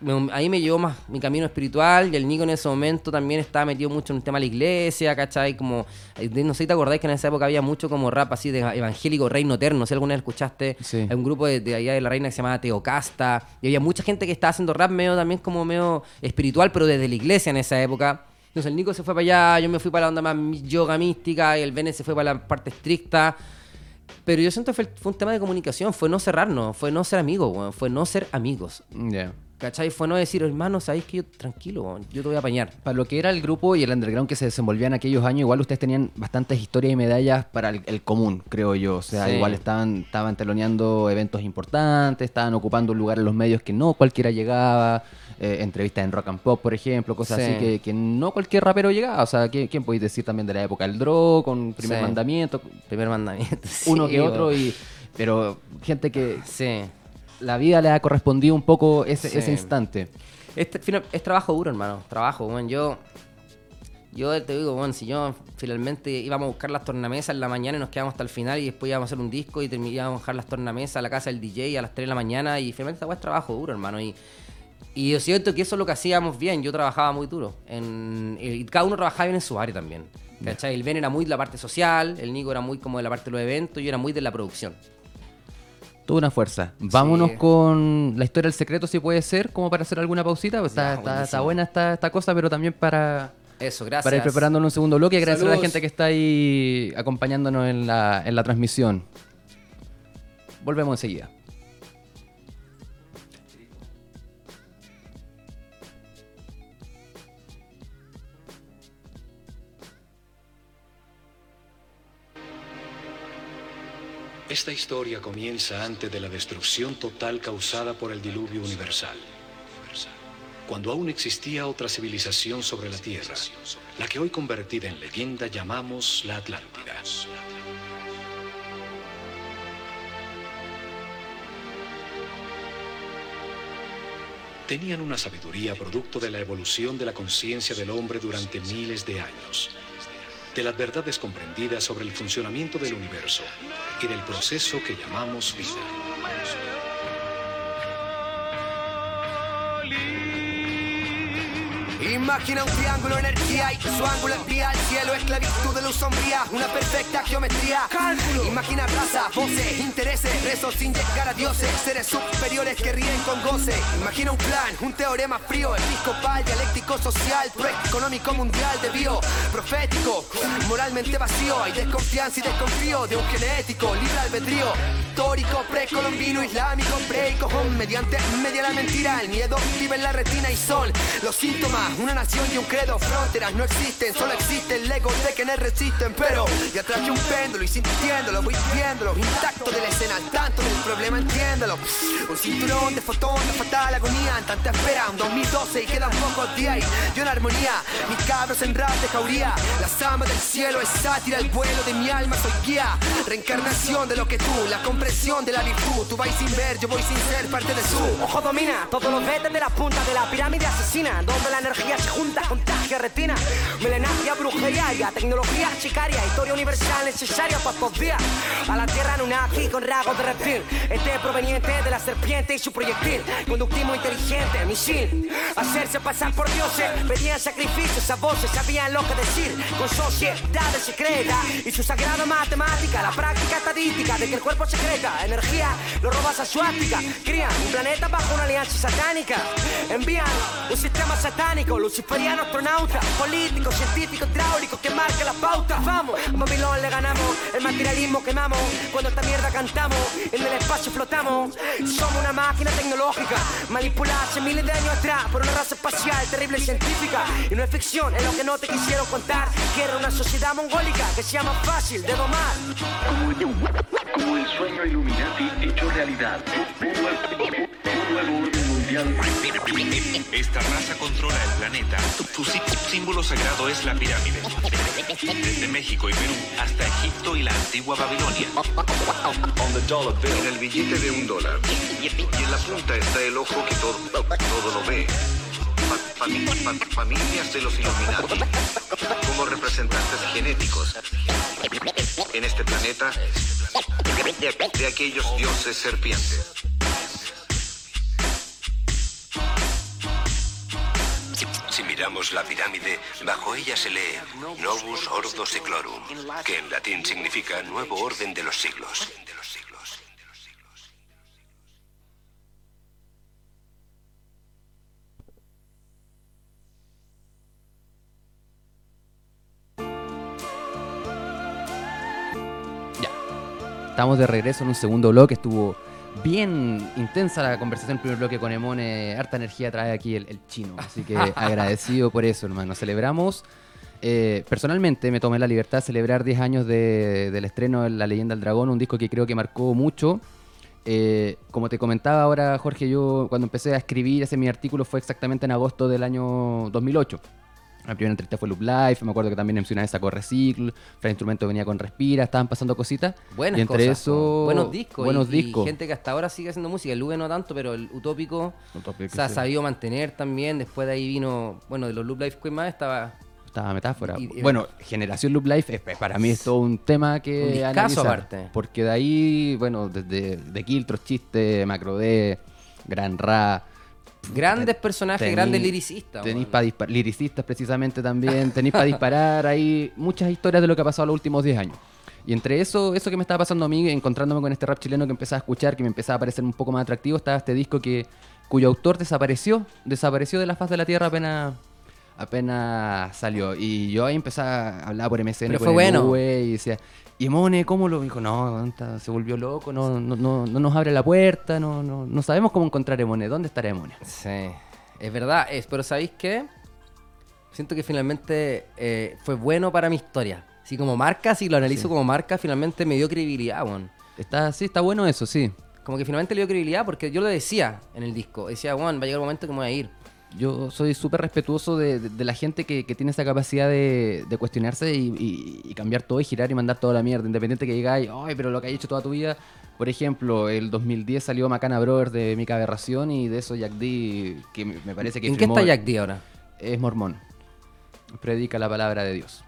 me- ahí me llevó más mi camino espiritual y el Nico en ese momento también estaba metido mucho en el tema de la iglesia, ¿cachai? Como, eh, no sé si te acordáis que en esa época había mucho como rap así de evangélico, reino eterno, no sé si alguna vez escuchaste, Sí. hay un grupo de, de allá de la reina que se llamaba Teocasta y había mucha gente que estaba haciendo rap medio también como medio espiritual, pero desde la iglesia en esa época. Entonces el Nico se fue para allá, yo me fui para la onda más yoga mística y el Bene se fue para la parte estricta. Pero yo siento que fue, fue un tema de comunicación, fue no cerrarnos, fue no ser amigos, fue no ser amigos. Ya. ¿Cachai? Fue no decir, hermano, sabéis que yo tranquilo, yo te voy a apañar. Para lo que era el grupo y el underground que se desenvolvía en aquellos años, igual ustedes tenían bastantes historias y medallas para el, el común, creo yo. O sea, Sí. igual estaban, estaban teloneando eventos importantes, estaban ocupando un lugar en los medios que no cualquiera llegaba. eh, entrevistas en rock and pop, por ejemplo, cosas Sí. así que, que no cualquier rapero llegaba. O sea, ¿quién, quién podéis decir también de la época? El Dro, con Primer Sí. Mandamiento, Primer mandamiento. sí, uno que otro, y pero gente que Sí. La vida le ha correspondido un poco ese, Sí. ese instante. Este, es trabajo duro, hermano. Trabajo, weón. Yo, yo te digo, weón, si yo finalmente íbamos a buscar las tornamesas en la mañana y nos quedamos hasta el final y después íbamos a hacer un disco y terminábamos a bajar las tornamesas a la casa del DJ a las 3 de la mañana y finalmente esta es trabajo duro, hermano. Y, y yo siento que eso es lo que hacíamos bien. Yo trabajaba muy duro. En, y cada uno trabajaba bien en su área también. ¿Cachai? El Ben era muy de la parte social, el Nico era muy como de la parte de los eventos, yo era muy de la producción. Tuvo una fuerza. Vámonos Sí. con la historia del secreto, si puede ser, como para hacer alguna pausita. Pues Ya, está, buena esta, esta cosa, pero también para, Eso, gracias. para ir preparándonos un segundo bloque y agradecer a la gente que está ahí acompañándonos en la, en la transmisión. Volvemos enseguida. Esta historia comienza antes de la destrucción total causada por el diluvio universal. Cuando aún existía otra civilización sobre la Tierra, la que hoy convertida en leyenda llamamos la Atlántida. Tenían una sabiduría producto de la evolución de la conciencia del hombre durante miles de años, de las verdades comprendidas sobre el funcionamiento del universo y del proceso que llamamos vida. Imagina un triángulo energía y su ángulo envía al cielo esclavitud de luz sombría, una perfecta geometría. Cálculo. Imagina raza, voces, intereses, rezos sin llegar a dioses, seres superiores que ríen con goce. Imagina un plan, un teorema frío, episcopal, dialéctico social, económico mundial de bio, profético, moralmente vacío. Hay desconfianza y desconfío de un genético, libre albedrío, histórico, precolombino, islámico, preico, mediante media la mentira, el miedo vive en la retina y son los síntomas. Una nación y un credo, fronteras no existen, solo existe el ego de quienes resisten. Pero ya traje un péndulo y sintiéndolo, voy viéndolo, intacto de la escena, tanto del problema, entiéndalo. Un cinturón de fotón, de fatal agonía, en tanta espera, un 2012 y quedan pocos días. Y yo en armonía, mis cabros en rap de jauría, la samba del cielo es sátira, el vuelo de mi alma soy guía, reencarnación de lo que tú, la compresión de la virtud. Tú vais sin ver, yo voy sin ser parte de su. Ojo domina, todos los vetes de la punta de la pirámide asesina, donde la energía se junta, contagia retina, melenagia, brujería, tecnología chicaria, historia universal necesaria para estos días. A la tierra Anunnaki con rasgos de reptil, este proveniente de la serpiente y su proyectil, conductivo inteligente, misil, hacerse pasar por dioses, pedían sacrificios a voces, sabían lo que decir, con sociedades secretas y su sagrada matemática, la práctica estadística de que el cuerpo secreta, energía, lo robas a su áfrica, crían un planeta bajo una alianza satánica, envían un sistema satánico, luciferiano astronauta, político, científico, hidráulico que marca la pauta. Vamos, a Babilón le ganamos, el materialismo quemamos, cuando esta mierda cantamos, en el espacio flotamos. Somos una máquina tecnológica, manipulada hace miles de años atrás por una raza espacial terrible y científica. Y no es ficción, es lo que no te quisieron contar, que era una sociedad mongólica que se llama fácil de domar. Como el sueño Illuminati hecho realidad. Un nuevo orden mundial. Esta raza controla el planeta. Su sí- símbolo sagrado es la pirámide. Desde México y Perú hasta Egipto y la antigua Babilonia. En el billete de un dólar. Y en la punta está el ojo que todo, todo lo ve. Fa- fami- fa- familias de los Illuminati. Como representantes genéticos. En este planeta. De aquellos dioses serpientes. Miramos la pirámide, bajo ella se lee Novus Ordo Seclorum, que en latín significa nuevo orden de los siglos. Ya. Estamos de regreso en un segundo bloque. Estuvo bien intensa la conversación en primer bloque con Emone. Harta energía trae aquí el, el chino. Así que agradecido por eso, hermano. Celebramos. eh, personalmente me tomé la libertad de celebrar 10 años de- del estreno de La Leyenda del Dragón, un disco que creo que marcó mucho. Eh, como te comentaba ahora, Jorge, yo cuando empecé a escribir ese mi artículo fue exactamente en agosto del año 2008. La primera entrevista fue Loop Life, me acuerdo que también MC una vez sacó Instrumento venía con Respira, estaban pasando cositas. Buenas y entre cosas, eso, buenos discos. Buenos y, y discos. gente que hasta ahora sigue haciendo música. El Lube no tanto, pero el Utópico Utópico, se ha sí. sabido mantener también. Después de ahí vino, bueno, de los Loop Life Queen más estaba Estaba metáfora. Y- bueno, Generación Loop Life es- para mí es todo un tema que Un analizar, aparte. Porque de ahí, bueno, desde de Kiltros, Chiste, Macro D, Gran Ra. Grandes personajes, tení- grandes lyricistas. Tenéis para disparar, liricistas precisamente también, tenéis para disparar, hay muchas historias de lo que ha pasado los últimos 10 años. Y entre eso, eso que me estaba pasando a mí, encontrándome con este rap chileno que empezaba a escuchar, que me empezaba a parecer un poco más atractivo, estaba este disco que cuyo autor desapareció, desapareció de la faz de la tierra apenas apenas salió. Y yo ahí empecé a hablar por MSN Pero con fue el bueno. Y decía, ¿y Mone cómo lo dijo? No, se volvió loco, no, no, no, no nos abre la puerta, no, no, no sabemos cómo encontrar a Emone, ¿dónde estará Emone? Sí, es verdad. Es, pero ¿sabéis qué? Siento que finalmente eh, fue bueno para mi historia. Si como marca, si lo analizo como marca, finalmente me dio credibilidad, weón. Está, sí, está bueno eso, sí. Como que finalmente le dio credibilidad porque yo lo decía en el disco. Decía, weón, va a llegar un momento que me voy a ir. Yo soy súper respetuoso de, de- de la gente que, que tiene esa capacidad de, de cuestionarse y, y- y cambiar todo y girar y mandar toda la mierda. Independiente que digáis, ay, pero lo que hay hecho toda tu vida. Por ejemplo, el 2010 salió Macana Brothers de Mica Aberración y de eso Jack D, que me parece que ¿En qué está Jack D ahora? Es mormón. Predica la palabra de Dios.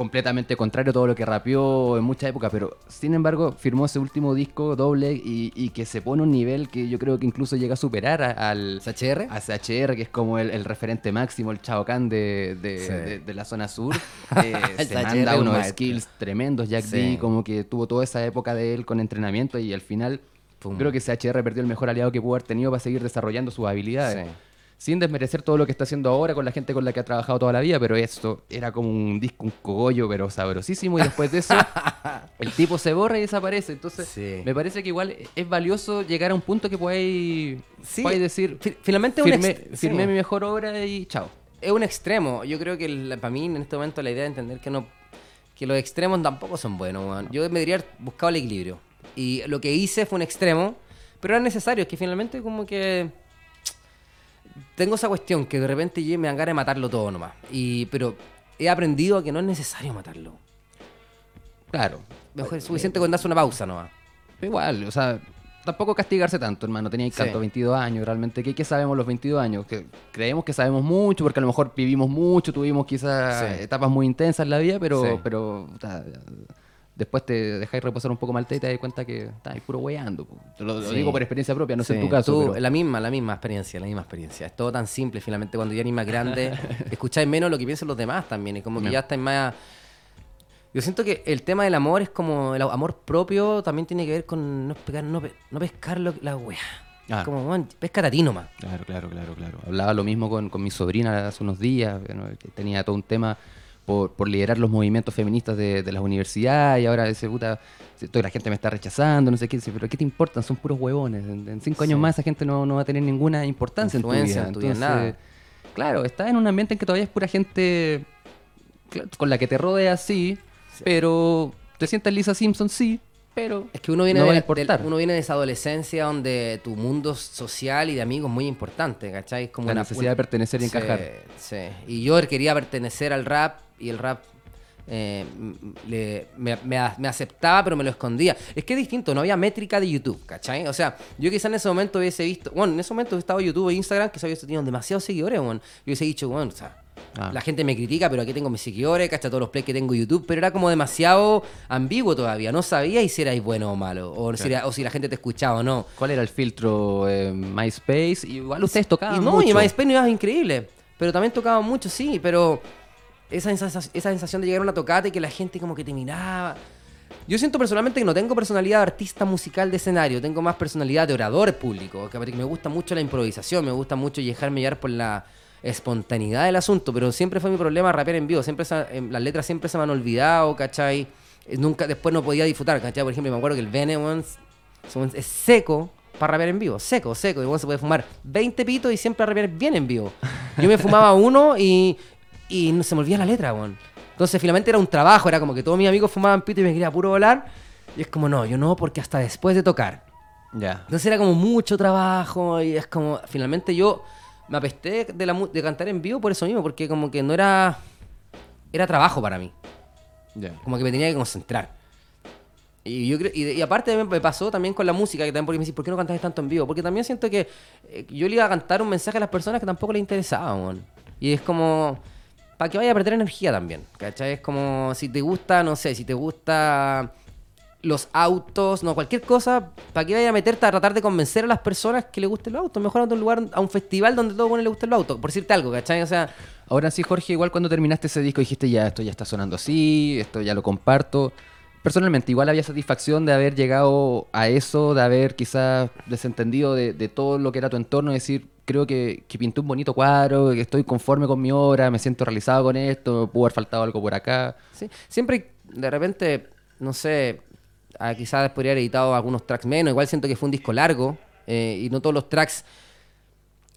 Completamente contrario a todo lo que rapeó en mucha época, pero sin embargo firmó ese último disco doble y, y que se pone un nivel que yo creo que incluso llega a superar a- al ¿SHR? a CHR, que es como el, el referente máximo, el Chao Kahn de, de, Sí. de- de la zona sur. Eh, se CHR manda unos maestro. skills tremendos. Jack Sí. D, como que tuvo toda esa época de él con entrenamiento y al final Pum. creo que CHR perdió el mejor aliado que pudo haber tenido para seguir desarrollando sus habilidades. Sí. Sin desmerecer todo lo que está haciendo ahora con la gente con la que ha trabajado toda la vida, pero esto era como un disco, un cogollo, pero sabrosísimo. Y después de eso, el tipo se borra y desaparece. Entonces, Sí. me parece que igual es valioso llegar a un punto que podáis, Sí, podáis decir, fi- finalmente firmé, ex- firmé sí. mi mejor obra y chao. es un extremo. Yo creo que el- para mí en este momento la idea de entender que no que los extremos tampoco son buenos. Yo me diría buscado el equilibrio. Y lo que hice fue un extremo, pero era necesario. Es que finalmente como que tengo esa cuestión que de repente me dan ganas de matarlo todo nomás. Y, pero he aprendido a que no es necesario matarlo. Claro. Mejor es suficiente con darse una pausa nomás. Igual, o sea, tampoco castigarse tanto, hermano. Teníais Sí. tanto, 22 años, realmente. ¿Qué, qué sabemos los 22 años? Que creemos que sabemos mucho, porque a lo mejor vivimos mucho, tuvimos quizás Sí. etapas muy intensas en la vida, pero, Sí. pero o sea, después te dejáis reposar un poco mal y te das cuenta que estáis puro weando. Te lo, lo Sí. digo por experiencia propia, no sé en tu caso. tú, pero- La misma, la misma experiencia, la misma experiencia. Es todo tan simple, finalmente, cuando ya eres más grande, escucháis menos lo que piensan los demás también. Es como que No. ya estáis más... Yo siento que el tema del amor es como... El amor propio también tiene que ver con no, pegar, no, pe- no pescar lo, la wea. Ah. Como, man, pesca a ti nomás. Claro, claro, claro, claro. Hablaba lo mismo con, con mi sobrina hace unos días, bueno, que tenía todo un tema por, por liderar los movimientos feministas de, de las universidades y ahora dice, puta, toda la gente me está rechazando, no sé qué, dice, pero ¿qué te importan? Son puros huevones. En, en cinco años Sí. más esa gente no, no va a tener ninguna importancia en tu vida. en tu vida, Entonces, nada. claro, estás en un ambiente en que todavía es pura gente con la que te rodeas, sí, pero te sientes Lisa Simpson, sí, pero Es que uno viene, no de, de- uno viene de esa adolescencia donde tu mundo social y de amigos es muy importante, ¿cachai? Como La una- necesidad de pertenecer y Sí, encajar. Sí, y yo quería pertenecer al rap y el rap eh, le- me, me a- me aceptaba pero me lo escondía. Es que es distinto, no había métrica de YouTube, ¿cachai? O sea, yo quizá en ese momento hubiese visto, bueno, en ese momento estaba YouTube e Instagram que sabía que tenían demasiados seguidores, bueno, yo hubiese dicho, bueno, o sea... Ah. La gente me critica, pero aquí tengo mis seguidores, ¿cachai? Todos los plays que tengo en YouTube, pero era como demasiado ambiguo todavía. No sabía si erais bueno o malo, o, si, era- o si la gente te escuchaba o no. ¿Cuál era el filtro eh, MySpace? Igual ustedes tocaban Y no, mucho. y MySpace no iba increíble. Pero también tocaba mucho, sí, pero esa sensación, esa sensación de llegar a una tocata y que la gente como que te miraba. Yo siento personalmente que no tengo personalidad de artista musical de escenario, tengo más personalidad de orador público, que me gusta mucho la improvisación, me gusta mucho dejarme llevar por la espontaneidad del asunto, pero siempre fue mi problema rapear en vivo, siempre em, las letras siempre se me han olvidado, ¿cachai? Eh, Nunca, después no podía disfrutar, ¿cachai? Por ejemplo, me acuerdo que el Son- Es seco para rapear en vivo, seco, seco. Y se puede fumar 20 pitos y siempre rapear bien en vivo. Yo me fumaba uno y, y no se me olvidaba la letra, weón. Entonces finalmente era un trabajo, era como que todos mis amigos fumaban pito y me quería puro volar. Y es como, no, yo no, porque hasta después de tocar. Ya. Entonces era como mucho trabajo y es como, finalmente yo me apesté de, la, de cantar en vivo por eso mismo, porque como que no era, era trabajo para mí, Ya. como que me tenía que concentrar. Y, yo creo, y, y aparte me- pasó también con la música, que también porque me decís, ¿por qué no cantas tanto en vivo? Porque también siento que eh, yo le iba a cantar un mensaje a las personas que tampoco les interesaba, weón. Y es como, para que vaya a perder energía también, ¿cachai? Es como, si te gusta, no sé, si te gusta los autos, no, cualquier cosa, ¿para qué vaya a meterte a tratar de convencer a las personas que le gusten los autos? Mejor a un lugar, a un festival donde todo mundo le gusten los autos, por decirte algo, ¿cachai? O sea, Ahora sí, Jorge, igual cuando terminaste ese disco dijiste ya, esto ya está sonando así, esto ya lo comparto. Personalmente, igual había satisfacción de haber llegado a eso, de haber quizás desentendido de, de todo lo que era tu entorno, decir, creo que, que pinté un bonito cuadro, que estoy conforme con mi obra, me siento realizado con esto, pudo haber faltado algo por acá. ¿sí? siempre de repente, no sé, ah, quizás podría haber editado algunos tracks menos, igual siento que fue un disco largo eh, y no todos los tracks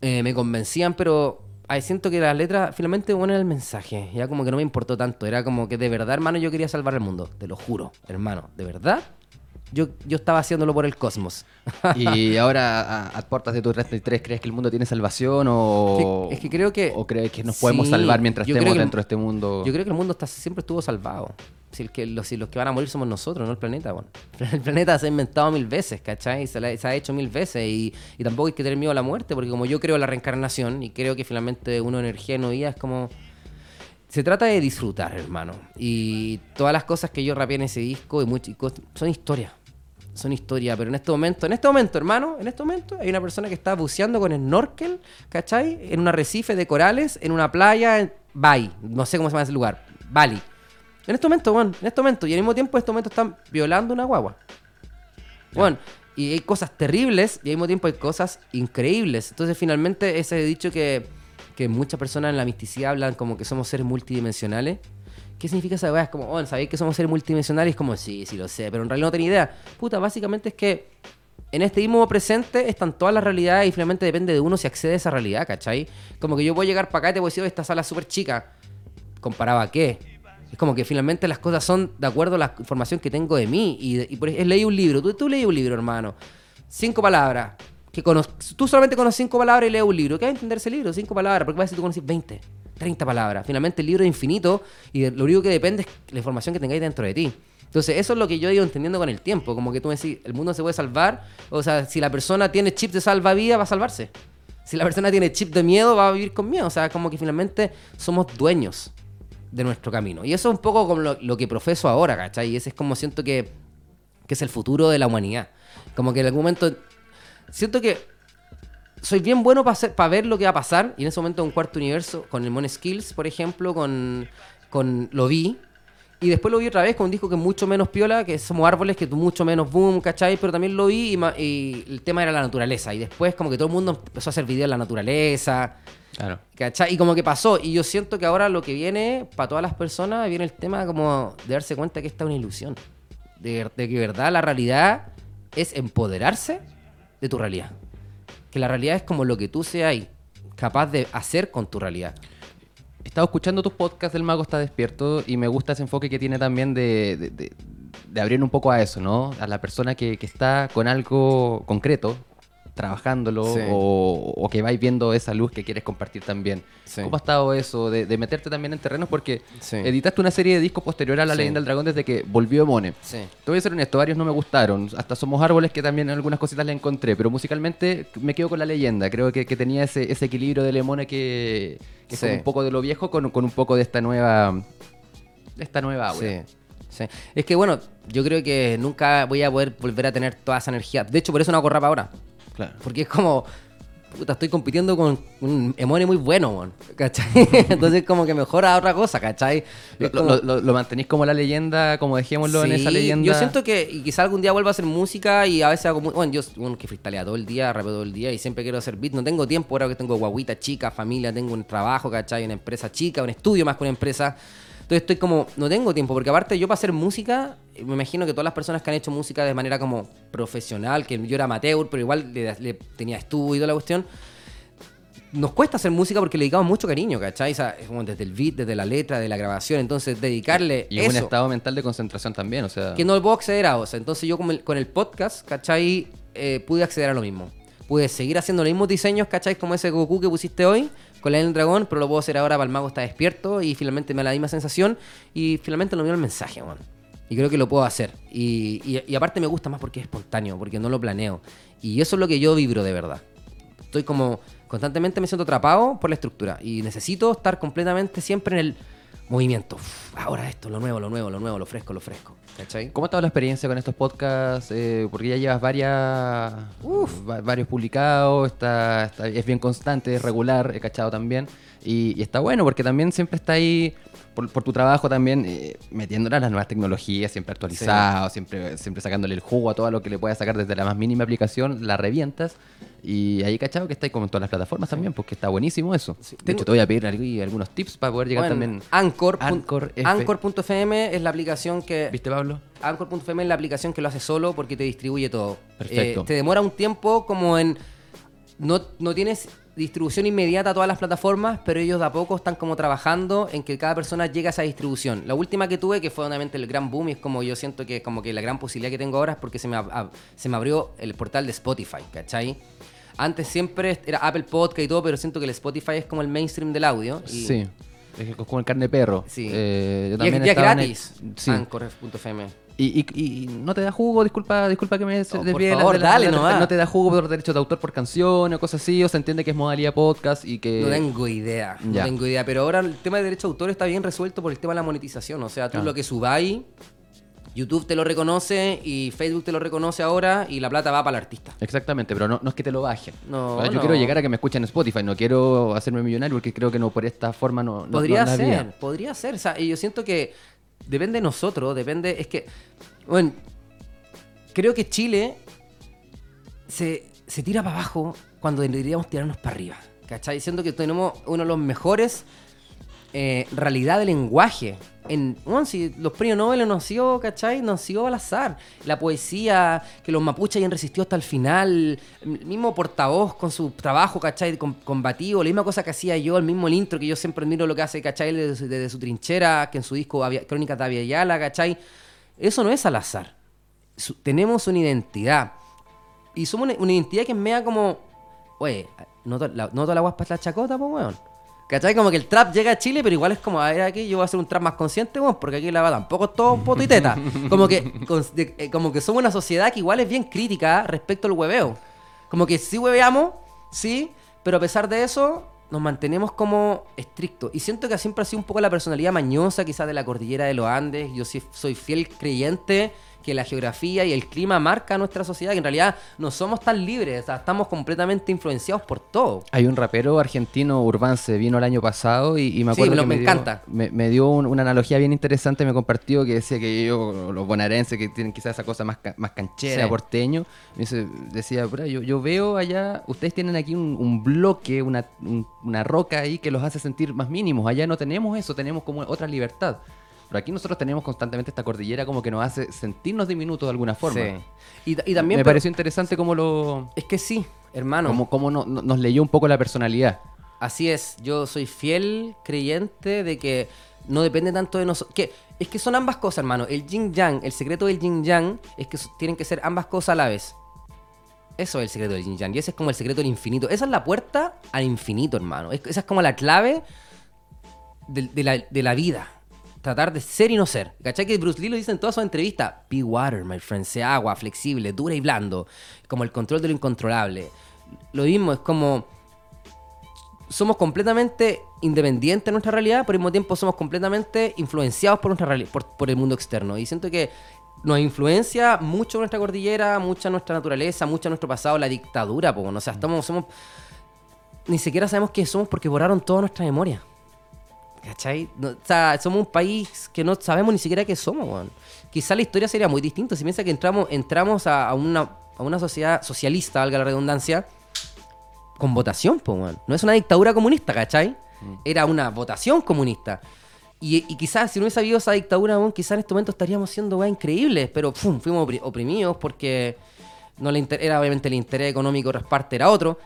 eh, me convencían, pero ay, siento que las letras finalmente bueno era el mensaje, ya como que no me importó tanto, era como que de verdad, hermano, yo quería salvar el mundo, te lo juro, hermano, de verdad. Yo, yo estaba haciéndolo por el cosmos. Y ahora, a, a puertas de tu 33, ¿crees que el mundo tiene salvación o, Es que- es que creo que- o crees que nos podemos Sí, salvar mientras estemos dentro de este mundo? Yo creo que el mundo está, siempre estuvo salvado. Si, el que, los, si los que van a morir somos nosotros, no el planeta. Bueno. El planeta se ha inventado mil veces, ¿cachai? Se, la- se ha hecho mil veces y, y tampoco hay que tener miedo a la muerte, porque como yo creo en la reencarnación y creo que finalmente uno energía no vida es como... Se trata de disfrutar, hermano. Y todas las cosas que yo rapeé en ese disco y son historias. Son historias, pero en este momento, en este momento, hermano, en este momento hay una persona que está buceando con snorkel, ¿cachai? En un arrecife de corales, en una playa, en Bali, no sé cómo se llama ese lugar, Bali. En este momento, weón, en este momento, y al mismo tiempo en este momento están violando una guagua. Bueno, y hay cosas terribles y al mismo tiempo hay cosas increíbles. Entonces, finalmente, ese dicho que, que muchas personas en la misticidad hablan como que somos seres multidimensionales. ¿Qué significa esa weá? Como, oh, ¿sabéis que somos seres multidimensionales? Es como, sí, sí lo sé, pero en realidad no tenía idea. Puta, básicamente es que en este mismo presente están todas las realidades y finalmente depende de uno si accede a esa realidad, ¿cachai? Como que yo puedo llegar para acá y te voy a decir, "Oh, esta sala es súper chica. ¿Comparado a qué? Es como que finalmente las cosas son de acuerdo a la información que tengo de mí. Y, y por ejemplo, leí un libro. Tú, tú leí un libro, hermano. Cinco palabras. Que cono- tú solamente conoces cinco palabras y lees un libro. ¿Qué va a entender ese libro? Cinco palabras. Porque vas a decir tú conoces 20, 30 palabras. Finalmente el libro es infinito y lo único que depende es la información que tengáis dentro de ti. Entonces, eso es lo que yo he ido entendiendo con el tiempo. Como que tú me decís, el mundo se puede salvar. O sea, si la persona tiene chip de salvavidas, va a salvarse. Si la persona tiene chip de miedo, va a vivir con miedo. O sea, como que finalmente somos dueños de nuestro camino. Y eso es un poco como lo, lo que profeso ahora, ¿cachai? Y ese es como siento que, que es el futuro de la humanidad. Como que en algún momento siento que soy bien bueno para ver lo que va a pasar. Y en ese momento un cuarto universo, con el Mon Skills, por ejemplo, con, con lo vi. Y después lo vi otra vez con un disco que es mucho menos piola, que somos árboles, que mucho menos boom, ¿cachai? Pero también lo vi y, el tema era la naturaleza. Y después como que todo el mundo empezó a hacer videos de la naturaleza. Claro. ¿Cachai? Y como que pasó. Y yo siento que ahora lo que viene para todas las personas viene el tema como de darse cuenta que esta es una ilusión. De, de que verdad la realidad es empoderarse de tu realidad. Que la realidad es como lo que tú seas capaz de hacer con tu realidad. He estado escuchando tus podcasts del Mago está despierto y me gusta ese enfoque que tiene también de- de abrir un poco a eso, ¿no? A la persona que, que está con algo concreto, trabajándolo Sí. o, o que vais viendo esa luz que quieres compartir también. Sí. ¿Cómo ha estado eso de, de meterte también en terrenos? Porque Sí. editaste una serie de discos posterior a La. Leyenda del Dragón desde que volvió Mone. Te voy a ser honesto, varios no me gustaron. Hasta Somos Árboles, que también algunas cositas le encontré. Pero musicalmente me quedo con la leyenda. Creo que, que tenía ese, ese equilibrio de Lemone que, que es un poco de lo viejo con, con un poco de esta nueva. Esta nueva aura. Sí, sí. Es que bueno, yo creo que nunca voy a poder volver a tener toda esa energía. De hecho, por eso no hago rap ahora. Claro. Porque es como, puta, estoy compitiendo con un Emone muy bueno, mon, ¿cachai? Entonces como que mejora otra cosa, ¿cachai? Lo, Es como- lo- lo- lo mantenís como la leyenda, como dejémoslo en esa leyenda. Yo siento que y quizá algún día vuelva a hacer música y a veces hago... Bueno, yo bueno, que freestalea todo el día, rapeo todo el día y siempre quiero hacer beat. No tengo tiempo ahora que tengo guaguita chica, familia, tengo un trabajo, ¿cachai? Una empresa chica, un estudio más que una empresa. Entonces estoy como, no tengo tiempo, porque aparte yo para hacer música, me imagino que todas las personas que han hecho música de manera como profesional, que yo era amateur, pero igual le, le tenía estudio y toda la cuestión, nos cuesta hacer música porque le dedicamos mucho cariño, ¿cachai? O sea, es como desde el beat, desde la letra, de la grabación, entonces dedicarle Y en un estado mental de concentración también, o sea. que no puedo acceder a, o sea, entonces yo con el, con el podcast, ¿cachai? Eh, pude acceder a lo mismo. Pude seguir haciendo los mismos diseños, ¿cachai? Como ese Goku que pusiste hoy, con la del dragón, pero lo puedo hacer ahora para el mago está despierto y finalmente me da la misma sensación y finalmente lo mío el mensaje, man. Y creo que lo puedo hacer. Y- y aparte me gusta más porque es espontáneo, porque no lo planeo. Y eso es lo que yo vibro de verdad. Estoy como constantemente me siento atrapado por la estructura y necesito estar completamente siempre en el movimiento. Uf, ahora esto, lo nuevo, lo nuevo, lo nuevo, lo fresco, lo fresco. ¿Cachai? ¿Cómo ha estado la experiencia con estos podcasts? Eh, porque ya llevas varias, va- varios publicados, está, está- es bien constante, es regular, he cachado también. Y, y está bueno porque también siempre está ahí, por, por tu trabajo también, eh, metiéndole a las nuevas tecnologías, siempre actualizado, siempre, siempre sacándole el jugo a todo lo que le puedas sacar desde la más mínima aplicación, la revientas. Y ahí cachado que está ahí como en todas las plataformas también, porque está buenísimo eso. De Tengo- hecho, te voy a pedir algu- algunos tips para poder llegar Bueno, también. Anchor. Anchor. Anchor.fm es la aplicación que. ¿Viste, Pablo? Anchor.fm es la aplicación que lo hace solo porque te distribuye todo. Perfecto. Eh, te demora un tiempo como en. No, no tienes distribución inmediata a todas las plataformas, pero ellos de a poco están como trabajando en que cada persona llegue a esa distribución. La última que tuve, que fue obviamente el gran boom, y es como yo siento que es como que la gran posibilidad que tengo ahora es porque se me, ab- se me abrió el portal de Spotify, ¿cachai? Antes siempre era Apple Podcast y todo, pero siento que el Spotify es como el mainstream del audio. y- Sí. Es como el carne de perro. Sí. Eh, yo también es, y es estaba en el- gratis. Sí. Anchor.fm. Y, y- y no te da jugo, disculpa, disculpa que me por desvíe de la- favor, de la- dale la-. No te da jugo por derechos de autor por canción o cosas así, o se entiende que es modalidad podcast y que... No tengo idea, no tengo idea. Pero ahora el tema de derecho de autor está bien resuelto por el tema de la monetización. O sea, tú Ah. lo que subáis, YouTube te lo reconoce y Facebook te lo reconoce ahora y la plata va para el artista. Exactamente, pero no, no es que te lo bajen. No, O sea, yo no. quiero llegar a que me escuchen en Spotify, no quiero hacerme millonario porque creo que no por esta forma no, podría ser, podría ser. O sea, y yo siento que depende de nosotros, depende. Es que, bueno, creo que Chile se, se tira para abajo cuando deberíamos tirarnos para arriba. ¿Cachai? Siento que tenemos uno de los mejores eh, realidad de lenguaje. En, bueno, si los premios Nobel nos nació, ¿cachai? Nos nació al azar. La poesía, que los mapuches hayan resistido hasta el final. El mismo portavoz con su trabajo, ¿cachai? Com- combativo. La misma cosa que hacía yo, el mismo intro que yo siempre admiro lo que hace, ¿cachai? Desde, su- trinchera, que en su disco Crónicas de Aviala, ¿cachai? Eso no es al azar. Tenemos una identidad. Y somos una, identidad que es media como. Oye, no, to- la, no toda la guas para la chacota, pues, weón. ¿Cachai? Como que el trap llega a Chile, pero igual es como, a ver, aquí yo voy a hacer un trap más consciente, weón, porque aquí la va tampoco es todo poto y teta. Como que, con- de- eh, como que somos una sociedad que igual es bien crítica respecto al hueveo. Como que sí hueveamos, sí, pero a pesar de eso, nos mantenemos como estrictos. Y siento que siempre ha sido un poco la personalidad mañosa, quizás de la cordillera de los Andes. Yo sí soy fiel creyente que la geografía y el clima marca nuestra sociedad, que en realidad no somos tan libres, o sea, estamos completamente influenciados por todo. Hay un rapero argentino, Urbance, vino el año pasado y, y me acuerdo que me dio- encanta. Me, me dio un- una analogía bien interesante, me compartió que decía que yo, los bonaerenses que tienen quizás esa cosa más, más canchera, Sí. porteño, me dice- decía, "Puta, yo, yo veo allá, ustedes tienen aquí un, un bloque, una, un- una roca ahí que los hace sentir más mínimos, allá no tenemos eso, tenemos como otra libertad. Pero aquí nosotros tenemos constantemente esta cordillera como que nos hace sentirnos diminutos de alguna forma. Sí. Y, y también... me pero- pareció interesante cómo lo... Es que sí, hermano. No- no- nos leyó un poco la personalidad. Así es, yo soy fiel creyente de que no depende tanto de nosotros. Que es que son ambas cosas, hermano. El yin yang, el secreto del yin yang es que tienen que ser ambas cosas a la vez. Eso es el secreto del yin yang. Y ese es como el secreto del infinito. Esa es la puerta al infinito, hermano. Es- esa es como la clave de, de la, de la vida. Tratar de ser y no ser. ¿Cachai? Que Bruce Lee lo dice en todas sus entrevistas. Be water, my friend. Sea agua, flexible, dura y blando. Como el control de lo incontrolable. Lo mismo, es como somos completamente independientes de nuestra realidad, pero al mismo tiempo somos completamente influenciados por nuestra reali- por, el mundo externo. Y siento que nos influencia mucho nuestra cordillera, mucha nuestra naturaleza, mucho nuestro pasado, la dictadura, po, o sea, estamos, somos. Ni siquiera sabemos qué somos porque borraron toda nuestra memoria. ¿Cachai? No, o sea, somos un país que no sabemos ni siquiera qué somos, weón. Quizá la historia sería muy distinta. Si piensa que entramos, entramos a, a una, a una sociedad socialista, valga la redundancia, con votación, pues, weón. No es una dictadura comunista, ¿cachai? Era una votación comunista. Y, y quizás si no hubiese habido esa dictadura, weón, quizás en este momento estaríamos siendo weón, increíbles, pero pum, fuimos opri- oprimidos porque no le inter- era obviamente el interés económico de parte era otro.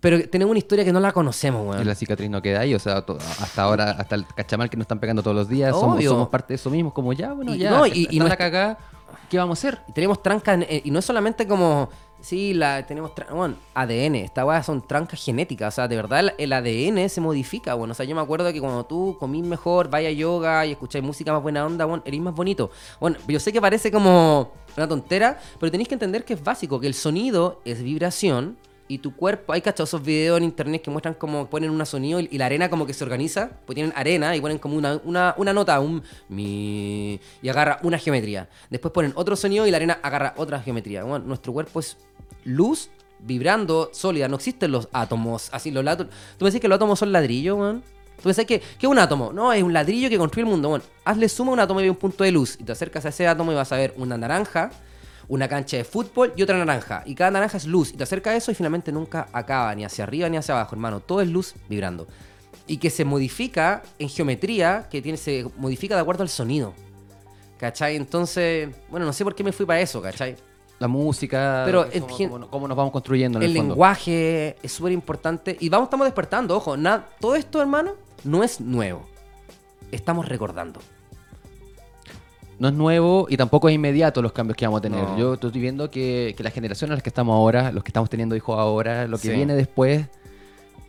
Pero tenemos una historia que no la conocemos, weón. Y la cicatriz no queda ahí, o sea, hasta ahora, hasta el cachamal que nos están pegando todos los días, somos, parte de eso mismo, como ya, bueno, Y- ya, no, y- y no cagada, ¿qué vamos a hacer? Y tenemos trancas, eh, y no es solamente como, sí, la, tenemos bueno, ADN, estas weas son trancas genéticas, o sea, de verdad el, el ADN se modifica, bueno, o sea, yo me acuerdo que cuando tú comís mejor, vaya a yoga y escucháis música más buena onda, bueno, eres más bonito. Bueno, yo sé que parece como una tontera, pero tenéis que entender que es básico, que el sonido es vibración. Y tu cuerpo, hay cachado esos videos en internet que muestran como ponen un sonido y, la arena como que se organiza, pues tienen arena y ponen como una, una, una nota, un mi, y agarra una geometría. Después ponen otro sonido y la arena agarra otra geometría. Bueno, nuestro cuerpo es luz vibrando sólida, no existen los átomos, así los átomos. ¿Tú me decís que los átomos son ladrillos, weón? ¿Tú pensás que, ¿qué es un átomo? No, es un ladrillo que construye el mundo. Bueno, hazle suma a un átomo y ve un punto de luz y te acercas a ese átomo y vas a ver una naranja, una cancha de fútbol y otra naranja. Y cada naranja es luz. Y te acercas a eso y finalmente nunca acaba, ni hacia arriba ni hacia abajo, hermano. Todo es luz vibrando. Y que se modifica en geometría, que tiene, se modifica de acuerdo al sonido. ¿Cachai? Entonces, bueno, no sé por qué me fui para eso, ¿cachai? La música, Pero cómo, en cómo- cómo nos vamos construyendo en el, el fondo. lenguaje es súper importante. Y vamos, estamos despertando, ojo. nada todo esto, hermano, no es nuevo. Estamos recordando. No es nuevo y tampoco es inmediato los cambios que vamos a tener. No. Yo estoy viendo que, que la generación en la que estamos ahora, los que estamos teniendo hijos ahora, lo que Sí. viene después,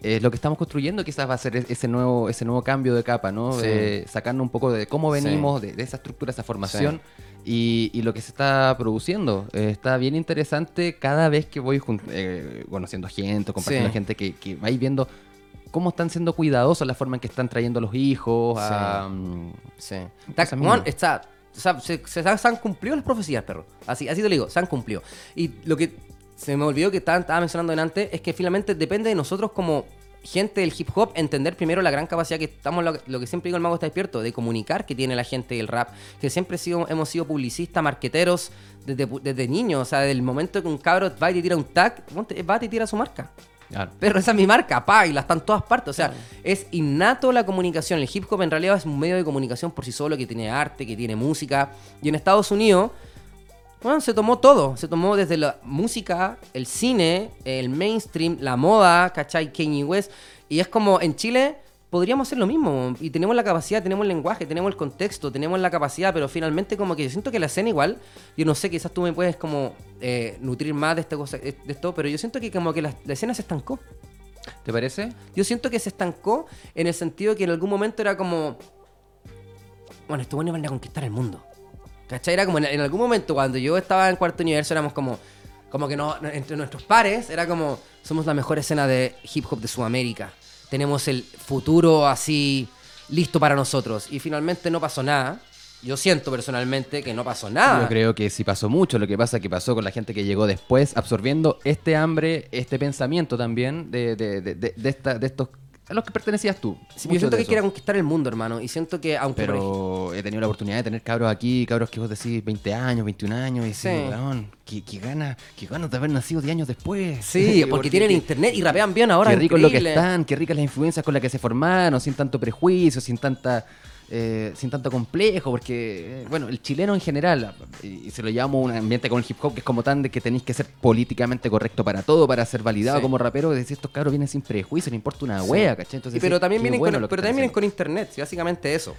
es lo que estamos construyendo quizás va a ser e- ese nuevo, ese nuevo cambio de capa, ¿no? Sí. Eh, sacando un poco de cómo Sí. venimos, de, de esa estructura, esa formación y, y lo que se está produciendo. Eh, está bien interesante cada vez que voy eh, conociendo gente, compartiendo Sí. gente que, que vais viendo cómo están siendo cuidadosos la forma en que están trayendo a los hijos, Sí. a, Sí. Está, Cosa weón, mínima. está- o sea, se, se- han cumplido las profecías, perro. Así, así te lo digo, se han cumplido. Y lo que se me olvidó que estaba, estaba mencionando antes es que finalmente depende de nosotros como gente del hip hop entender primero la gran capacidad que estamos, lo, lo que siempre digo el mago está despierto, de comunicar que tiene la gente del rap, que siempre hemos sido publicistas, marqueteros desde, desde niños, o sea, del momento que un cabro va y te tira un tag, va y te tira su marca. Claro. Pero esa es mi marca, pa, y la está en todas partes. O sea, es innato la comunicación. El hip hop en realidad es un medio de comunicación por sí solo que tiene arte, que tiene música. Y en Estados Unidos, bueno, se tomó todo. Se tomó desde la música, el cine, el mainstream, la moda, ¿cachai? Kanye West. Y es como en Chile podríamos hacer lo mismo. Y tenemos la capacidad, tenemos el lenguaje, tenemos el contexto, tenemos la capacidad, pero finalmente como que yo siento que la escena igual, yo no sé, quizás tú me puedes como eh, nutrir más de, esta cosa, de esto, pero yo siento que como que la, la escena se estancó. ¿Te parece? Yo siento que se estancó en el sentido que en algún momento era como. Bueno, estos buenos van a conquistar el mundo. ¿Cachai? Era como en, en algún momento cuando yo estaba en cuarto universo éramos como. Como que no, entre nuestros pares era como. Somos la mejor escena de hip hop de Sudamérica. Tenemos el futuro así listo para nosotros. Y finalmente no pasó nada. Yo siento personalmente que no pasó nada. Yo creo que sí pasó mucho. Lo que pasa que pasó con la gente que llegó después, absorbiendo este hambre, este pensamiento también de, de, de, de- esta- estos a los que pertenecías tú. Sí, yo siento que eso. quiere conquistar el mundo, hermano. Y siento que, aunque. por Pero he tenido la oportunidad de tener cabros aquí, cabros que vos decís 20 años, 21 años, y Sí. sí, weón, que, que gana, que ganas de haber nacido 10 años después. Sí, porque, tienen que- internet y rapean bien ahora. Qué rico es lo que están, qué ricas las influencias con las que se formaron, sin tanto prejuicio, sin tanta eh, sin tanto complejo, porque, eh, bueno, el chileno en general, y se lo llamo un ambiente con el hip hop que es como tan de que tenéis que ser políticamente correcto para todo, para ser validado Sí. como rapero, decir estos cabros vienen sin prejuicio, no importa una Sí. wea, ¿cachai? Entonces, Y pero sí, también qué vienen, bueno con, pero también vienen con internet, básicamente eso.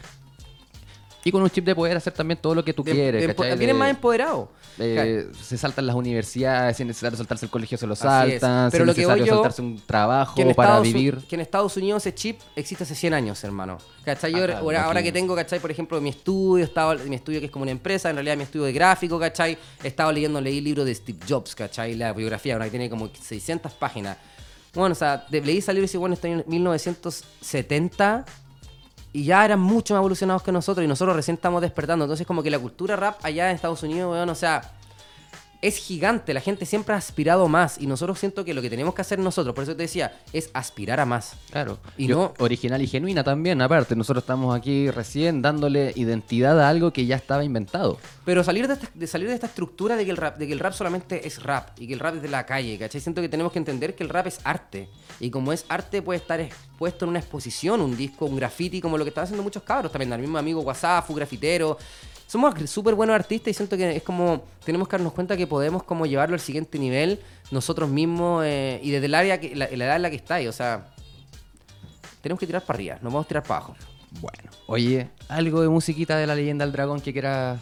Y con un chip de poder hacer también todo lo que tú De- quieres, de- ¿cachai? vienen más empoderados. eh, se saltan las universidades, si es necesario saltarse el colegio se lo saltan, Pero si lo es necesario yo, saltarse un trabajo en, para Estados, vivir. que en Estados Unidos ese chip existe hace 100 años, hermano. ¿Cachai? Yo Acá, ahora, que tengo, ¿cachai? Por ejemplo, mi estudio, estaba, mi estudio que es como una empresa, en realidad mi estudio de gráfico, ¿cachai? He estado leyendo, leí el libro de Steve Jobs, ¿cachai? La biografía, ahora que tiene como 600 páginas. Bueno, o sea, leí salir ese bueno, este año 1970 y ya eran mucho más evolucionados que nosotros y nosotros recién estamos despertando. Entonces, como que la cultura rap allá en Estados Unidos, weón, o sea, es gigante, la gente siempre ha aspirado más y nosotros siento que lo que tenemos que hacer nosotros, por eso te decía, es aspirar a más. Claro. Y Yo- no- Original y genuina también, aparte. Nosotros estamos aquí recién dándole identidad a algo que ya estaba inventado. Pero salir de, esta, de salir de esta estructura de que, el rap, de que el rap solamente es rap y que el rap es de la calle, ¿cachai? Siento que tenemos que entender que el rap es arte. Y como es arte, puede estar expuesto en una exposición, un disco, un graffiti, como lo que están haciendo muchos cabros también. El mismo amigo WhatsApp, grafitero. Somos súper buenos artistas y siento que es como. Tenemos que darnos cuenta que podemos como llevarlo al siguiente nivel nosotros mismos eh, y desde el área, que, la, la edad en la que estáis. O sea, tenemos que tirar para arriba, no vamos a tirar para abajo. Bueno. Oye, algo de musiquita de la leyenda del dragón que quieras.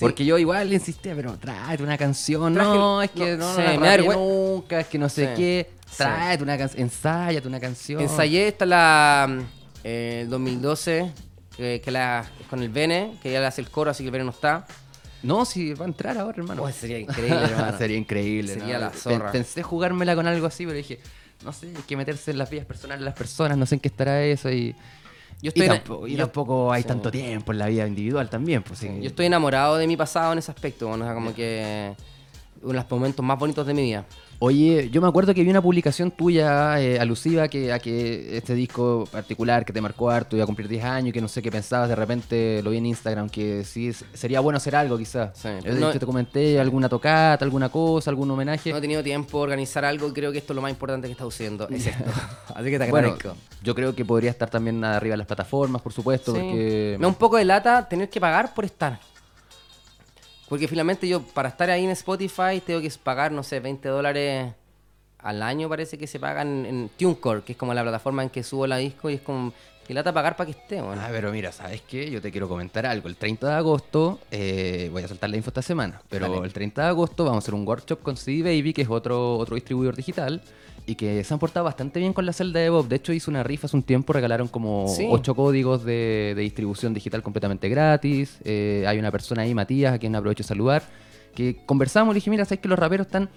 Porque yo igual le insistía, pero tráete una canción. Traje- no, es que no, no, sí, no la me nunca, es que no sé Sí, qué. sí. Tráete una canción, ensáyate una canción. Ensayé esta la mm, eh, 2012, que, que la, con el Bene, que ya le hace el coro, así que el Bene no está. No, si va a entrar ahora, hermano. Oh, sería increíble, hermano. Sería increíble. Sería ¿no? la zorra. Pensé jugármela con algo así, pero dije, no sé, hay que meterse en las vidas personales de las personas, no sé en qué estará eso. Y, Yo y estoy, ena- tampoco, y yo- tampoco hay sí. tanto tiempo en la vida individual también. Pues, sí. yo estoy enamorado de mi pasado en ese aspecto, bueno, o sea, como que uno de los momentos más bonitos de mi vida. Oye, yo me acuerdo que vi una publicación tuya eh, alusiva que, a que este disco particular que te marcó harto iba a cumplir 10 años, que no sé qué pensabas, de repente lo vi en Instagram, que sí sería bueno hacer algo quizás. Sí, no- te comenté alguna tocata, alguna cosa, algún homenaje. No he tenido tiempo de organizar algo y creo que esto es lo más importante que está haciendo. Es esto. Así que te Bueno, agradezco. yo creo que podría estar también arriba de las plataformas, por supuesto, Sí. porque... Me da un poco de lata tener que pagar por estar. Porque finalmente yo, para estar ahí en Spotify, tengo que pagar, no sé, 20 dólares al año, parece que se pagan en TuneCore, que es como la plataforma en que subo la disco y es como que lata pagar para que esté, bueno. Ah, pero mira, ¿sabes qué? Yo te quiero comentar algo. El 30 de agosto, eh, voy a soltar la info esta semana, pero Dale. el 30 de agosto vamos a hacer un workshop con CD Baby, que es otro, otro distribuidor digital, y que se han portado bastante bien con la celda de Bob. De hecho, hizo una rifa hace un tiempo, regalaron como Sí. 8 códigos de, de distribución digital completamente gratis. Eh, hay una persona ahí, Matías, a quien aprovecho de saludar, que conversamos y le dije, mira, sabes que los raperos están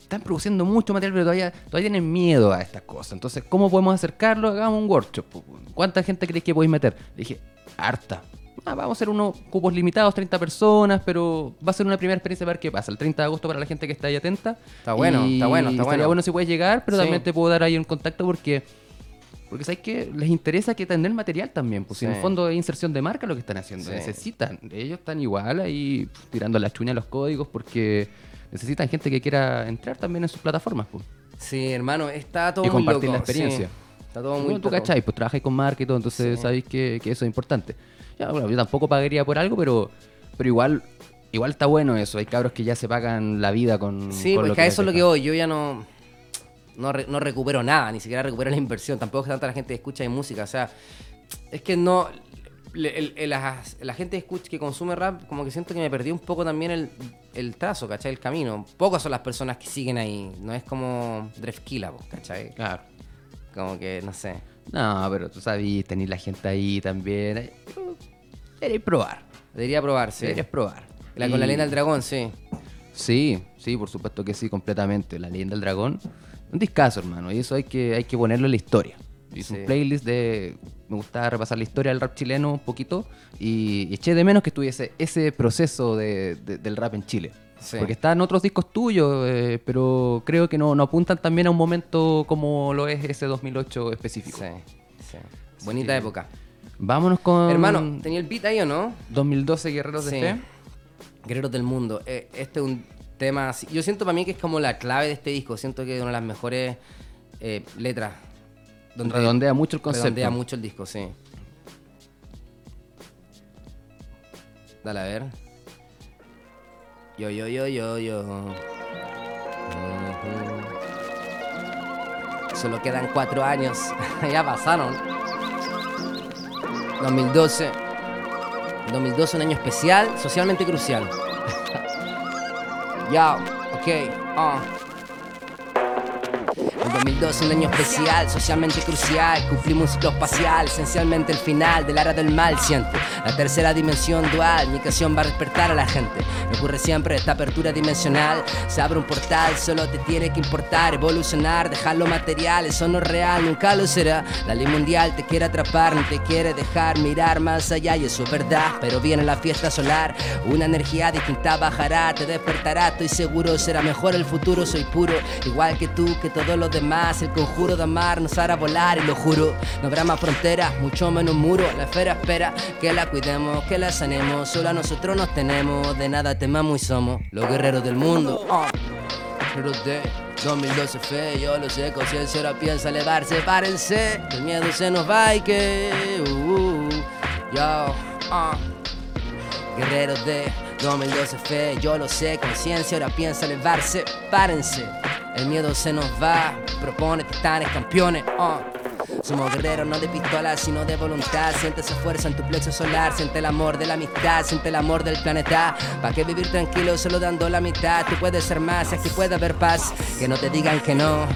están produciendo mucho material, pero todavía, todavía tienen miedo a estas cosas. Entonces, ¿cómo podemos acercarlo? Hagamos un workshop. ¿Cuánta gente crees que podéis meter? Le dije, harta. Ah, vamos a hacer unos cupos limitados, 30 personas, pero va a ser una primera experiencia para ver qué pasa. El 30 de agosto para la gente que está ahí atenta. Está bueno, Y está bueno, está bueno. bueno si puedes llegar, pero Sí. también te puedo dar ahí un contacto porque... Porque sabes que les interesa que tener material también, pues si en Sí. el fondo es inserción de marca lo que están haciendo, Sí. necesitan, ellos están igual ahí pf, tirando la chuña a los códigos porque necesitan gente que quiera entrar también en sus plataformas. Pues. Sí, hermano, está todo Y muy compartir loco, la experiencia. sí. Está todo muy Bueno, tú cachai, pues trabajáis con marca y todo, entonces Sí. sabéis que, que eso es importante. Ya, bueno, yo tampoco pagaría por algo, pero, pero igual igual está bueno eso. Hay cabros que ya se pagan la vida con. Sí, con pues lo que a eso es lo que voy. Yo ya no, no, re- no recupero nada, ni siquiera recupero la inversión. Tampoco es que tanta la gente escucha de música. O sea, es que no. le- el- el- la, la gente que, escucha, que consume rap, como que siento que me perdí un poco también el, el trazo, ¿cachai? El camino. Pocas son las personas que siguen ahí. No es como Drefkila, pues, ¿cachai? Claro. Como que, no sé. No, pero tú sabes, tenéis la gente ahí también. eh, Deberíais probar. Debería probarse. Deberías probar. La, con la leyenda del dragón, sí. Sí, sí, por supuesto que sí, completamente. La leyenda del dragón. Un discazo, hermano. Y eso hay que, hay que ponerlo en la historia. Hice Sí. un playlist de. Me gustaba repasar la historia del rap chileno un poquito. Y, y eché de menos que estuviese ese proceso de- de- del rap en Chile. Sí. Porque están otros discos tuyos, eh, pero creo que no, no apuntan también a un momento como lo es ese 2008 específico. Sí, sí. Bonita que- época. Vámonos con. Hermano, ¿tenía el beat ahí o no? 2012 Guerreros de Fe. Guerreros del Mundo. Eh, este es un tema. así- Yo siento para mí que es como la clave de este disco. Siento que es una de las mejores eh, letras. Donde Redondea mucho el concepto. Redondea mucho el disco, sí. Dale a ver. Yo, yo, yo, yo, yo. Solo quedan cuatro años. ya pasaron. 2012. 2012, un año especial, socialmente crucial. ya, ok, ah. 2012 un año especial, socialmente crucial. Cumplimos un ciclo espacial, esencialmente el final del era del mal. Siento la tercera dimensión dual. Mi canción va a despertar a la gente. Me ocurre siempre esta apertura dimensional. Se abre un portal, solo te tiene que importar, evolucionar, dejar lo material. Eso no es real, nunca lo será. La ley mundial te quiere atrapar, no te quiere dejar mirar más allá. Y eso es verdad, pero viene la fiesta solar. Una energía distinta bajará, te despertará. Estoy seguro, será mejor el futuro. Soy puro, igual que tú, que todos los El conjuro de amar nos hará volar, y lo juro. No habrá más fronteras, mucho menos muro. La esfera espera que la cuidemos, que la sanemos. Solo a nosotros nos tenemos, de nada temamos y somos los guerreros del mundo. Guerreros de 2012 fe, yo lo sé, conciencia ahora piensa elevarse, párense, el miedo se nos va y que... uh, uh, yo, ah. Guerreros de 2012 fe, yo lo sé, conciencia ahora piensa elevarse, párense. El miedo se nos va, propone titanes, campeones. ah. Somos guerreros no de pistolas, sino de voluntad. Siente esa fuerza en tu plexo solar, siente el amor de la amistad, siente el amor del planeta. ¿Para qué vivir tranquilo solo dando la mitad? Tú puedes ser más, aquí puede haber paz. Que no te digan que no.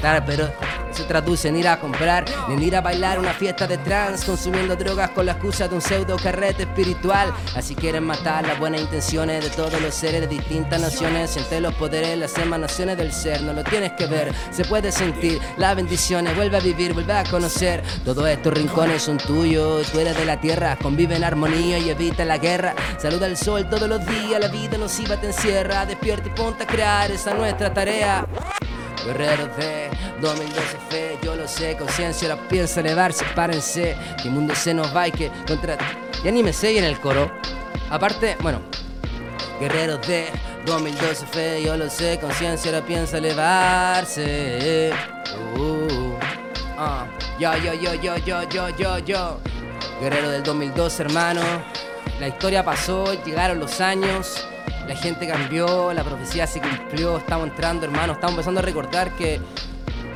Claro, pero se traduce en ir a comprar, ni en ir a bailar una fiesta de trans, consumiendo drogas con la excusa de un pseudo carrete espiritual. Así quieren matar las buenas intenciones de todos los seres de distintas naciones. Siente los poderes, las emanaciones del ser, no lo tienes que ver, se puede sentir las bendiciones. Vuelve a vivir, vuelve a conocer. Todos estos rincones son tuyos, tú eres de la tierra, convive en armonía y evita la guerra. Saluda al sol todos los días, la vida nociva te encierra. Despierta y ponte a crear, esa es nuestra tarea guerreros de 2012 fe, yo lo sé, conciencia, la piensa elevarse, párense, que el mundo se nos va y que contra... Y anímese y en el coro. Aparte, bueno, guerreros de 2012 fe, yo lo sé, conciencia, la piensa elevarse. Uh, ah, yo, yo, yo, yo, yo, yo, yo, yo. Guerrero del 2012, hermano. La historia pasó, llegaron los años la gente cambió, la profecía se cumplió, estamos entrando, hermano, estamos empezando a recordar que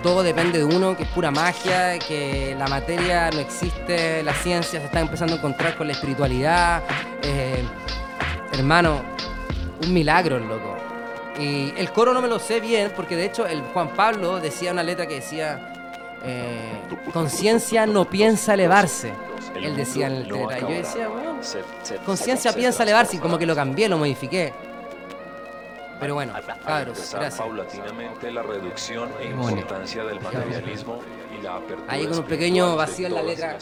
todo depende de uno, que es pura magia, que la materia no existe, la ciencia se está empezando a encontrar con la espiritualidad. Eh, hermano, un milagro, loco. Y el coro no me lo sé bien, porque de hecho el Juan Pablo decía una letra que decía, eh, conciencia no piensa elevarse. Él decía en el letra. Y yo decía, bueno, conciencia piensa elevarse, y como que lo cambié, lo modifiqué. Pero bueno, cabros, gracias. paulatinamente la reducción e importancia del materialismo y la apertura Ahí con un pequeño vacío en la letra.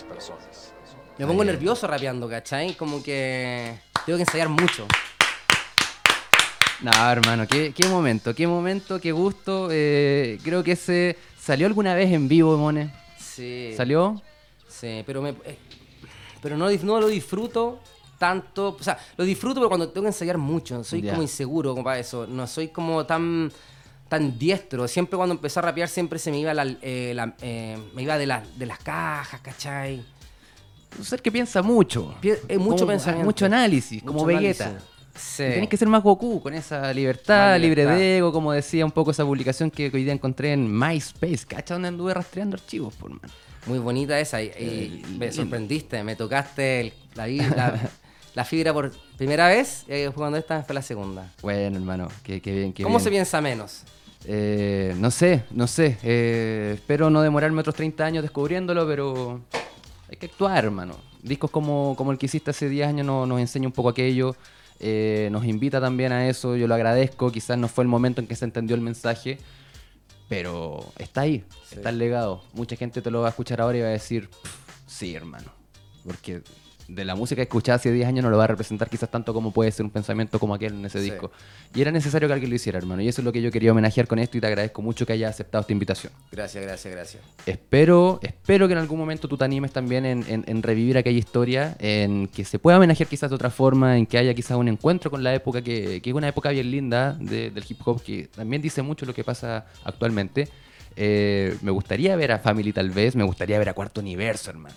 Me pongo nervioso rapeando, ¿cachai? Como que tengo que ensayar mucho. No, hermano, qué, qué momento, qué momento, qué gusto. eh, creo que ese salió alguna vez en vivo, Mone. Sí. ¿Salió? Sí, pero me, eh, pero no, no lo disfruto tanto. O sea, lo disfruto pero cuando tengo que ensayar mucho. Soy como inseguro como para eso. No soy como tan tan diestro. Siempre cuando empecé a rapear siempre se me iba la, eh, la- eh, me iba de, la- de las cajas, ¿cachai? Un ser que piensa mucho. Eh, mucho Como- pensamiento. Mucho análisis, como Vegeta. análisis. Sí. Y Tenés que ser más Goku, con esa libertad, libre de ego, como decía un poco esa publicación que hoy día encontré en MySpace. ¿Cacha? Donde anduve rastreando archivos, por man. Muy bonita esa y, y Eh, me sorprendiste, me tocaste el- la, la- la fibra por primera vez y cuando esta fue la segunda. Bueno, hermano, qué, qué bien, qué ¿Cómo bien. se piensa menos? Eh, no sé, no sé. eh, espero no demorarme otros 30 años descubriéndolo, pero hay que actuar, hermano. Discos como, como el que hiciste hace 10 años no- nos enseña un poco aquello, eh, nos invita también a eso, yo lo agradezco, quizás no fue el momento en que se entendió el mensaje, pero está ahí, está el legado. Mucha gente te lo va a escuchar ahora y va a decir, "Pff, sí, hermano, porque de la música que escuchaba hace 10 años no lo va a representar quizás tanto como puede ser un pensamiento como aquel en ese Sí. disco. Y era necesario que alguien lo hiciera, hermano. Y eso es lo que yo quería homenajear con esto y te agradezco mucho que hayas aceptado esta invitación. Gracias, gracias, gracias. Espero, espero que en algún momento tú te animes también en, en- en revivir aquella historia, en que se pueda homenajear quizás de otra forma, en que haya quizás un encuentro con la época, que, que es una época bien linda de- del hip hop, que también dice mucho lo que pasa actualmente. Eh, me gustaría ver a Family tal vez, me gustaría ver a Cuarto Universo, hermano.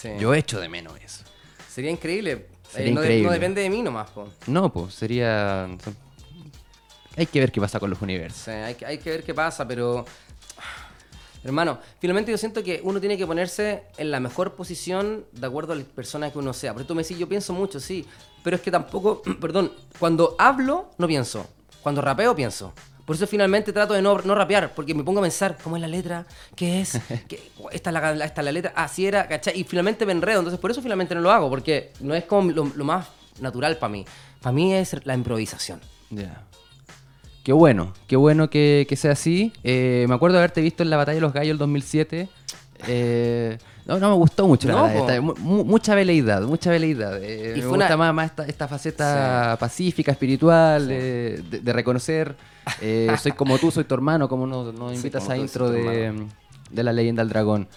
Sí. Yo echo de menos eso. Sería increíble. Sería Eh, no, de- increíble. no depende de mí nomás, po. No, pues sería... Hay que ver qué pasa con los universos. Sea, hay, que- hay que ver qué pasa, pero. Hermano, finalmente yo siento que uno tiene que ponerse en la mejor posición de acuerdo a la persona que uno sea. Por eso tú me decís, yo pienso mucho, sí. Pero es que tampoco, perdón, cuando hablo, no pienso. Cuando rapeo, pienso. Por eso finalmente trato de no, no rapear, porque me pongo a pensar, ¿cómo es la letra? ¿Qué es? ¿Qué- esta, es la, la- esta es la letra, así era, ¿cachai? Y finalmente me enredo, entonces por eso finalmente no lo hago, porque no es como lo, lo más natural para mí. Para mí es la improvisación. Ya. Qué bueno, qué bueno que, que sea así. Eh, me acuerdo de haberte visto en la Batalla de los Gallos el 2007. Eh, no, no me gustó mucho No, mu- mucha veleidad, mucha veleidad. Eh, Y me fue gusta una- más, más esta, esta faceta pacífica, espiritual, eh, de, de reconocer. eh, soy como tú, soy tu hermano, como nos, nos invitas a intro de, de la leyenda del dragón.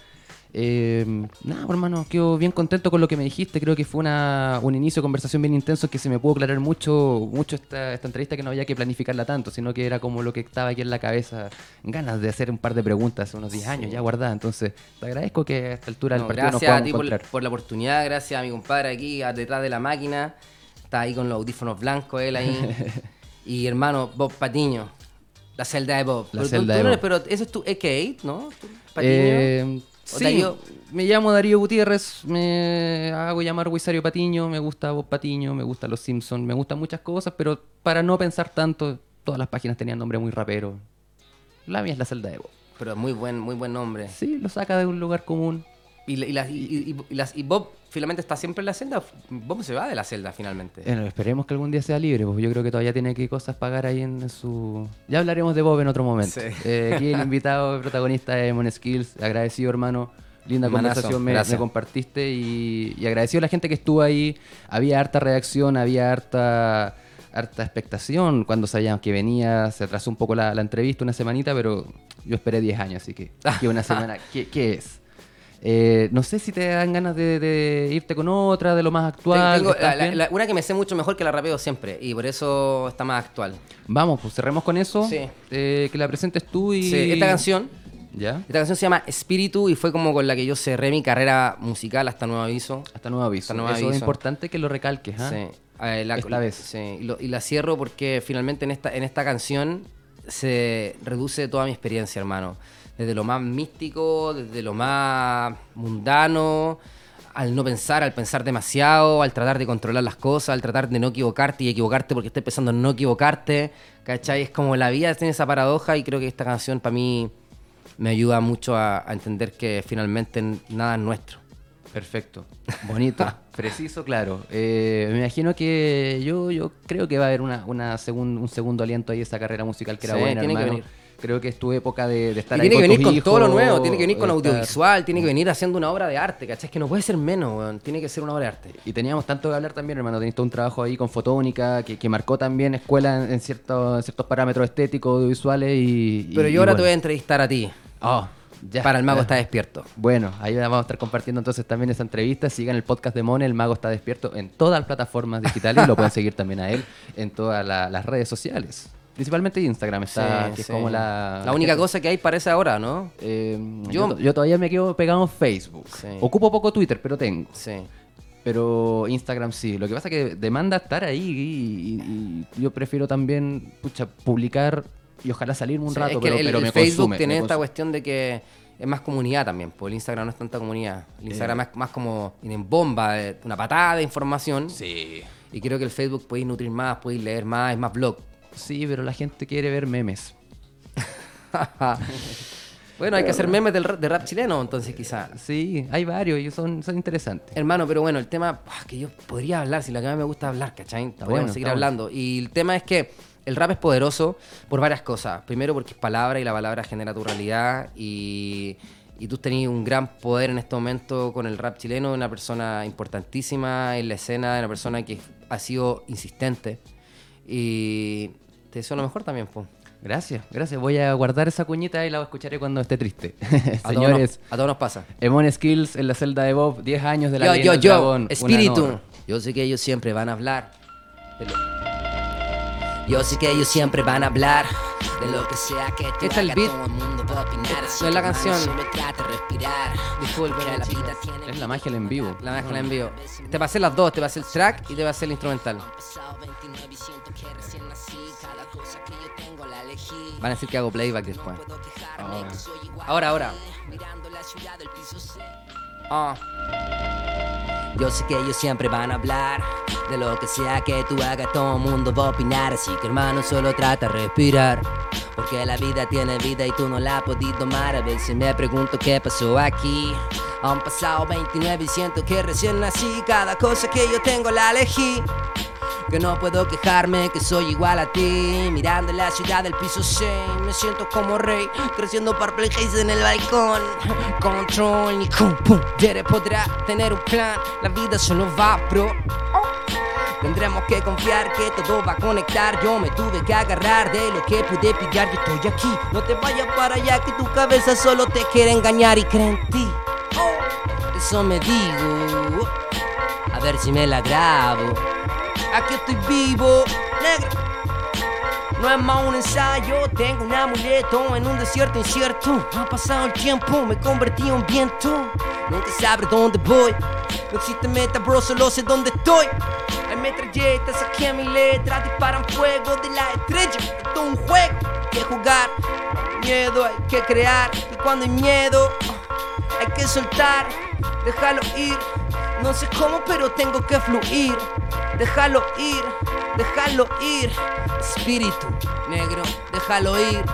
Eh, nada, hermano, quedo bien contento con lo que me dijiste. Creo que fue una, un inicio de conversación bien intenso que se me pudo aclarar mucho, mucho esta, esta entrevista que no había que planificarla tanto, sino que era como lo que estaba aquí en la cabeza. Ganas de hacer un par de preguntas hace unos 10 años ya guardadas. Entonces, te agradezco que a esta altura del No, partido nos gracias a podamos ti por, por la oportunidad, gracias a mi compadre aquí a- detrás de la máquina. Está ahí con los audífonos blancos, él ahí. y hermano, Bob Patiño. La celda de Bob. La pero, tú- celda tú de no eres- Bob. pero ese es tu EK, ¿no? ¿Tú, Patiño? Eh, ¿O sí, Darío? me llamo Darío Gutiérrez, me hago llamar Wisario Patiño, me gusta Bob Patiño, me gusta Los Simpsons, me gustan muchas cosas, pero para no pensar tanto, todas las páginas tenían nombre muy rapero. La mía es la celda de Bob. Pero muy buen, muy buen nombre. Sí, lo saca de un lugar común. Y, la- y, las- y- las- y Bob finalmente está siempre en la celda. Bob se va de la celda finalmente. Bueno, esperemos que algún día sea libre, porque yo creo que todavía tiene que cosas pagar ahí en su... Ya hablaremos de Bob en otro momento. Sí. Eh, aquí el invitado, el protagonista de Mon Skills, agradecido hermano, linda conversación me, me compartiste y, y agradecido a la gente que estuvo ahí. Había harta reacción, había harta harta expectación cuando sabíamos que venía, se atrasó un poco la, la entrevista, una semanita, pero yo esperé 10 años, así que, que una semana, ¿qué, qué es? Eh, no sé si te dan ganas de, de irte con otra, de lo más actual. Tengo la- la- la- una que me sé mucho mejor que la rapeo siempre. Y por eso está más actual. Vamos, pues cerremos con eso. Sí. Eh, que la presentes tú y. Sí, esta canción. ¿Ya? Esta canción se llama Espíritu y fue como con la que yo cerré mi carrera musical hasta nuevo aviso. Hasta nuevo aviso. Hasta nuevo eso es aviso. importante que lo recalques, ¿ah? Sí. Eh, la- Esta vez. sí, Y, lo- y la cierro porque finalmente en esta, en esta canción se reduce toda mi experiencia, hermano. Desde lo más místico, desde lo más mundano, al no pensar, al pensar demasiado, al tratar de controlar las cosas, al tratar de no equivocarte y equivocarte porque estés pensando en no equivocarte. ¿Cachai? Es como la vida tiene esa paradoja y creo que esta canción para mí me ayuda mucho a, a entender que finalmente nada es nuestro. Perfecto. Bonito. Preciso, claro. Eh, me imagino que yo, yo creo que va a haber una, una segun- un segundo aliento ahí esa carrera musical que era Sí, buena, tiene que venir. Creo que es tu época de, de estar Y ahí tiene que venir con todo lo nuevo, tiene que venir con estar- audiovisual, tiene que venir haciendo una obra de arte, ¿cachai? Es que no puede ser menos, weón. Tiene que ser una obra de arte. Y teníamos tanto que hablar también, hermano. Tenías todo un trabajo ahí con fotónica que, que marcó también escuela en, en ciertos, en ciertos parámetros estéticos, audiovisuales y. y- Pero y yo ahora bueno. te voy a entrevistar a ti. Oh, ya. Para el mago Ya. está despierto. Bueno, ahí vamos a estar compartiendo entonces también esa entrevista. Sigan el podcast de Mone, El Mago está despierto en todas las plataformas digitales. lo pueden seguir también a él en todas la- las redes sociales. Principalmente Instagram está, Sí, que es como la... La única cosa que hay parece ahora, ¿no? Eh, Yo- yo, yo todavía me quedo pegado en Facebook. Sí. Ocupo poco Twitter, pero tengo. Sí. Pero Instagram sí. Lo que pasa es que demanda estar ahí y, y- y yo prefiero también pucha, publicar y ojalá salirme un rato, es que pero, el, pero el me Facebook consume, tiene me esta cuestión de que es más comunidad también, porque el Instagram no es tanta comunidad. El Instagram es más como en bomba, de- una patada de información. Sí. Y creo que el Facebook podéis nutrir más, podéis leer más, es más blog. Sí, pero la gente quiere ver memes. bueno, hay que hacer memes del, ra- de rap chileno, entonces quizá. Sí, hay varios y son, son interesantes. Hermano, pero bueno, el tema ah, que yo podría hablar, si lo que más me gusta hablar, ¿cachai? Podríamos bueno, seguir hablando. Y el tema es que el rap es poderoso por varias cosas. Primero porque es palabra y la palabra genera tu realidad y, y tú tenés un gran poder en este momento con el rap chileno, una persona importantísima en la escena, una persona que ha sido insistente. Y te deseo lo mejor también, pues. Gracias, gracias. Voy a guardar esa cuñita y la escucharé cuando esté triste. A todos, Señores, nos, a todos nos pasa. Emon Skills en la celda de Bob, 10 años de la Yo, leyenda yo, del yo, dragón. Un espíritu. Yo sé que ellos siempre van a hablar. de lo- Yo sé que ellos siempre van a hablar de lo que sea que tú Este es el beat. todo el mundo va a opinar, así No es la canción. respirar. La vida tiene Es la magia del en vivo. la mezcla en vivo. Te pasé las dos, te pasé el track y te pasé el instrumental. Van a decir que hago playback después. Ahora, ahora. Ah. Yo sé que ellos siempre van a hablar de lo que sea que tú hagas, todo el mundo va a opinar. Así que hermano, solo trata de respirar. Porque la vida tiene vida y tú no la has podido tomar. A veces me pregunto qué pasó aquí. Han pasado 29 y siento que recién nací. Cada cosa que yo tengo la elegí. Que no puedo quejarme, que soy igual a ti. Mirando la ciudad del piso 6, me siento como rey. Creciendo perplejas en el balcón. Control ni pum. Jere podrá tener un plan, la vida solo va, bro. Tendremos que confiar que todo va a conectar. Yo me tuve que agarrar de lo que pude pillar. Yo estoy aquí. No te vayas para allá, que tu cabeza solo te quiere engañar y cree en ti. Oh, eso me digo. A ver si me la grabo. Aquí estoy vivo, negro. No es más un ensayo, tengo un amuleto en un desierto incierto. Ha pasado el tiempo, me convertí en viento. Nunca sabré dónde voy. No existe meta, bro, solo sé dónde estoy. Hay metralletas aquí en mi letra, disparan fuego de la estrella. Esto es un juego, que jugar. Miedo hay que crear, y cuando hay miedo, hay que soltar, déjalo ir. No sé cómo, pero tengo que fluir. Déjalo ir, déjalo ir. Espíritu negro, déjalo ir.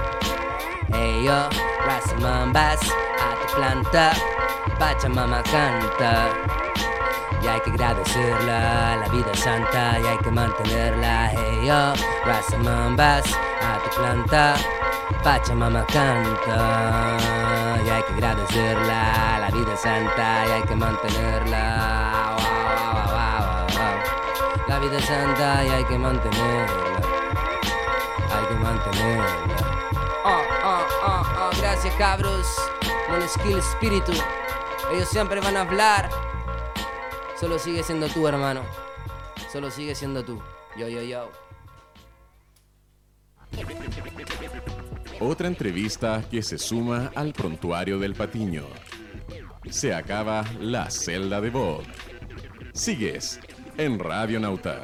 Hey yo, Rasamambas, a tu planta. Pachamama canta. Y hay que agradecerla, la vida es santa y hay que mantenerla. Hey yo, Rasamambas, a tu planta. Pachamama canta y hay que agradecerla, la vida es santa y hay que mantenerla. La vida santa y hay que mantenerla, hay que mantenerla. Ah, ah, ah, ah, gracias cabros, un skill espíritu. Ellos siempre van a hablar. Solo sigue siendo tú, hermano. Solo sigue siendo tú. Yo, yo, yo. Otra entrevista que se suma al prontuario del Patiño. Se acaba la celda de Bob. Sigues en Radio Nauta.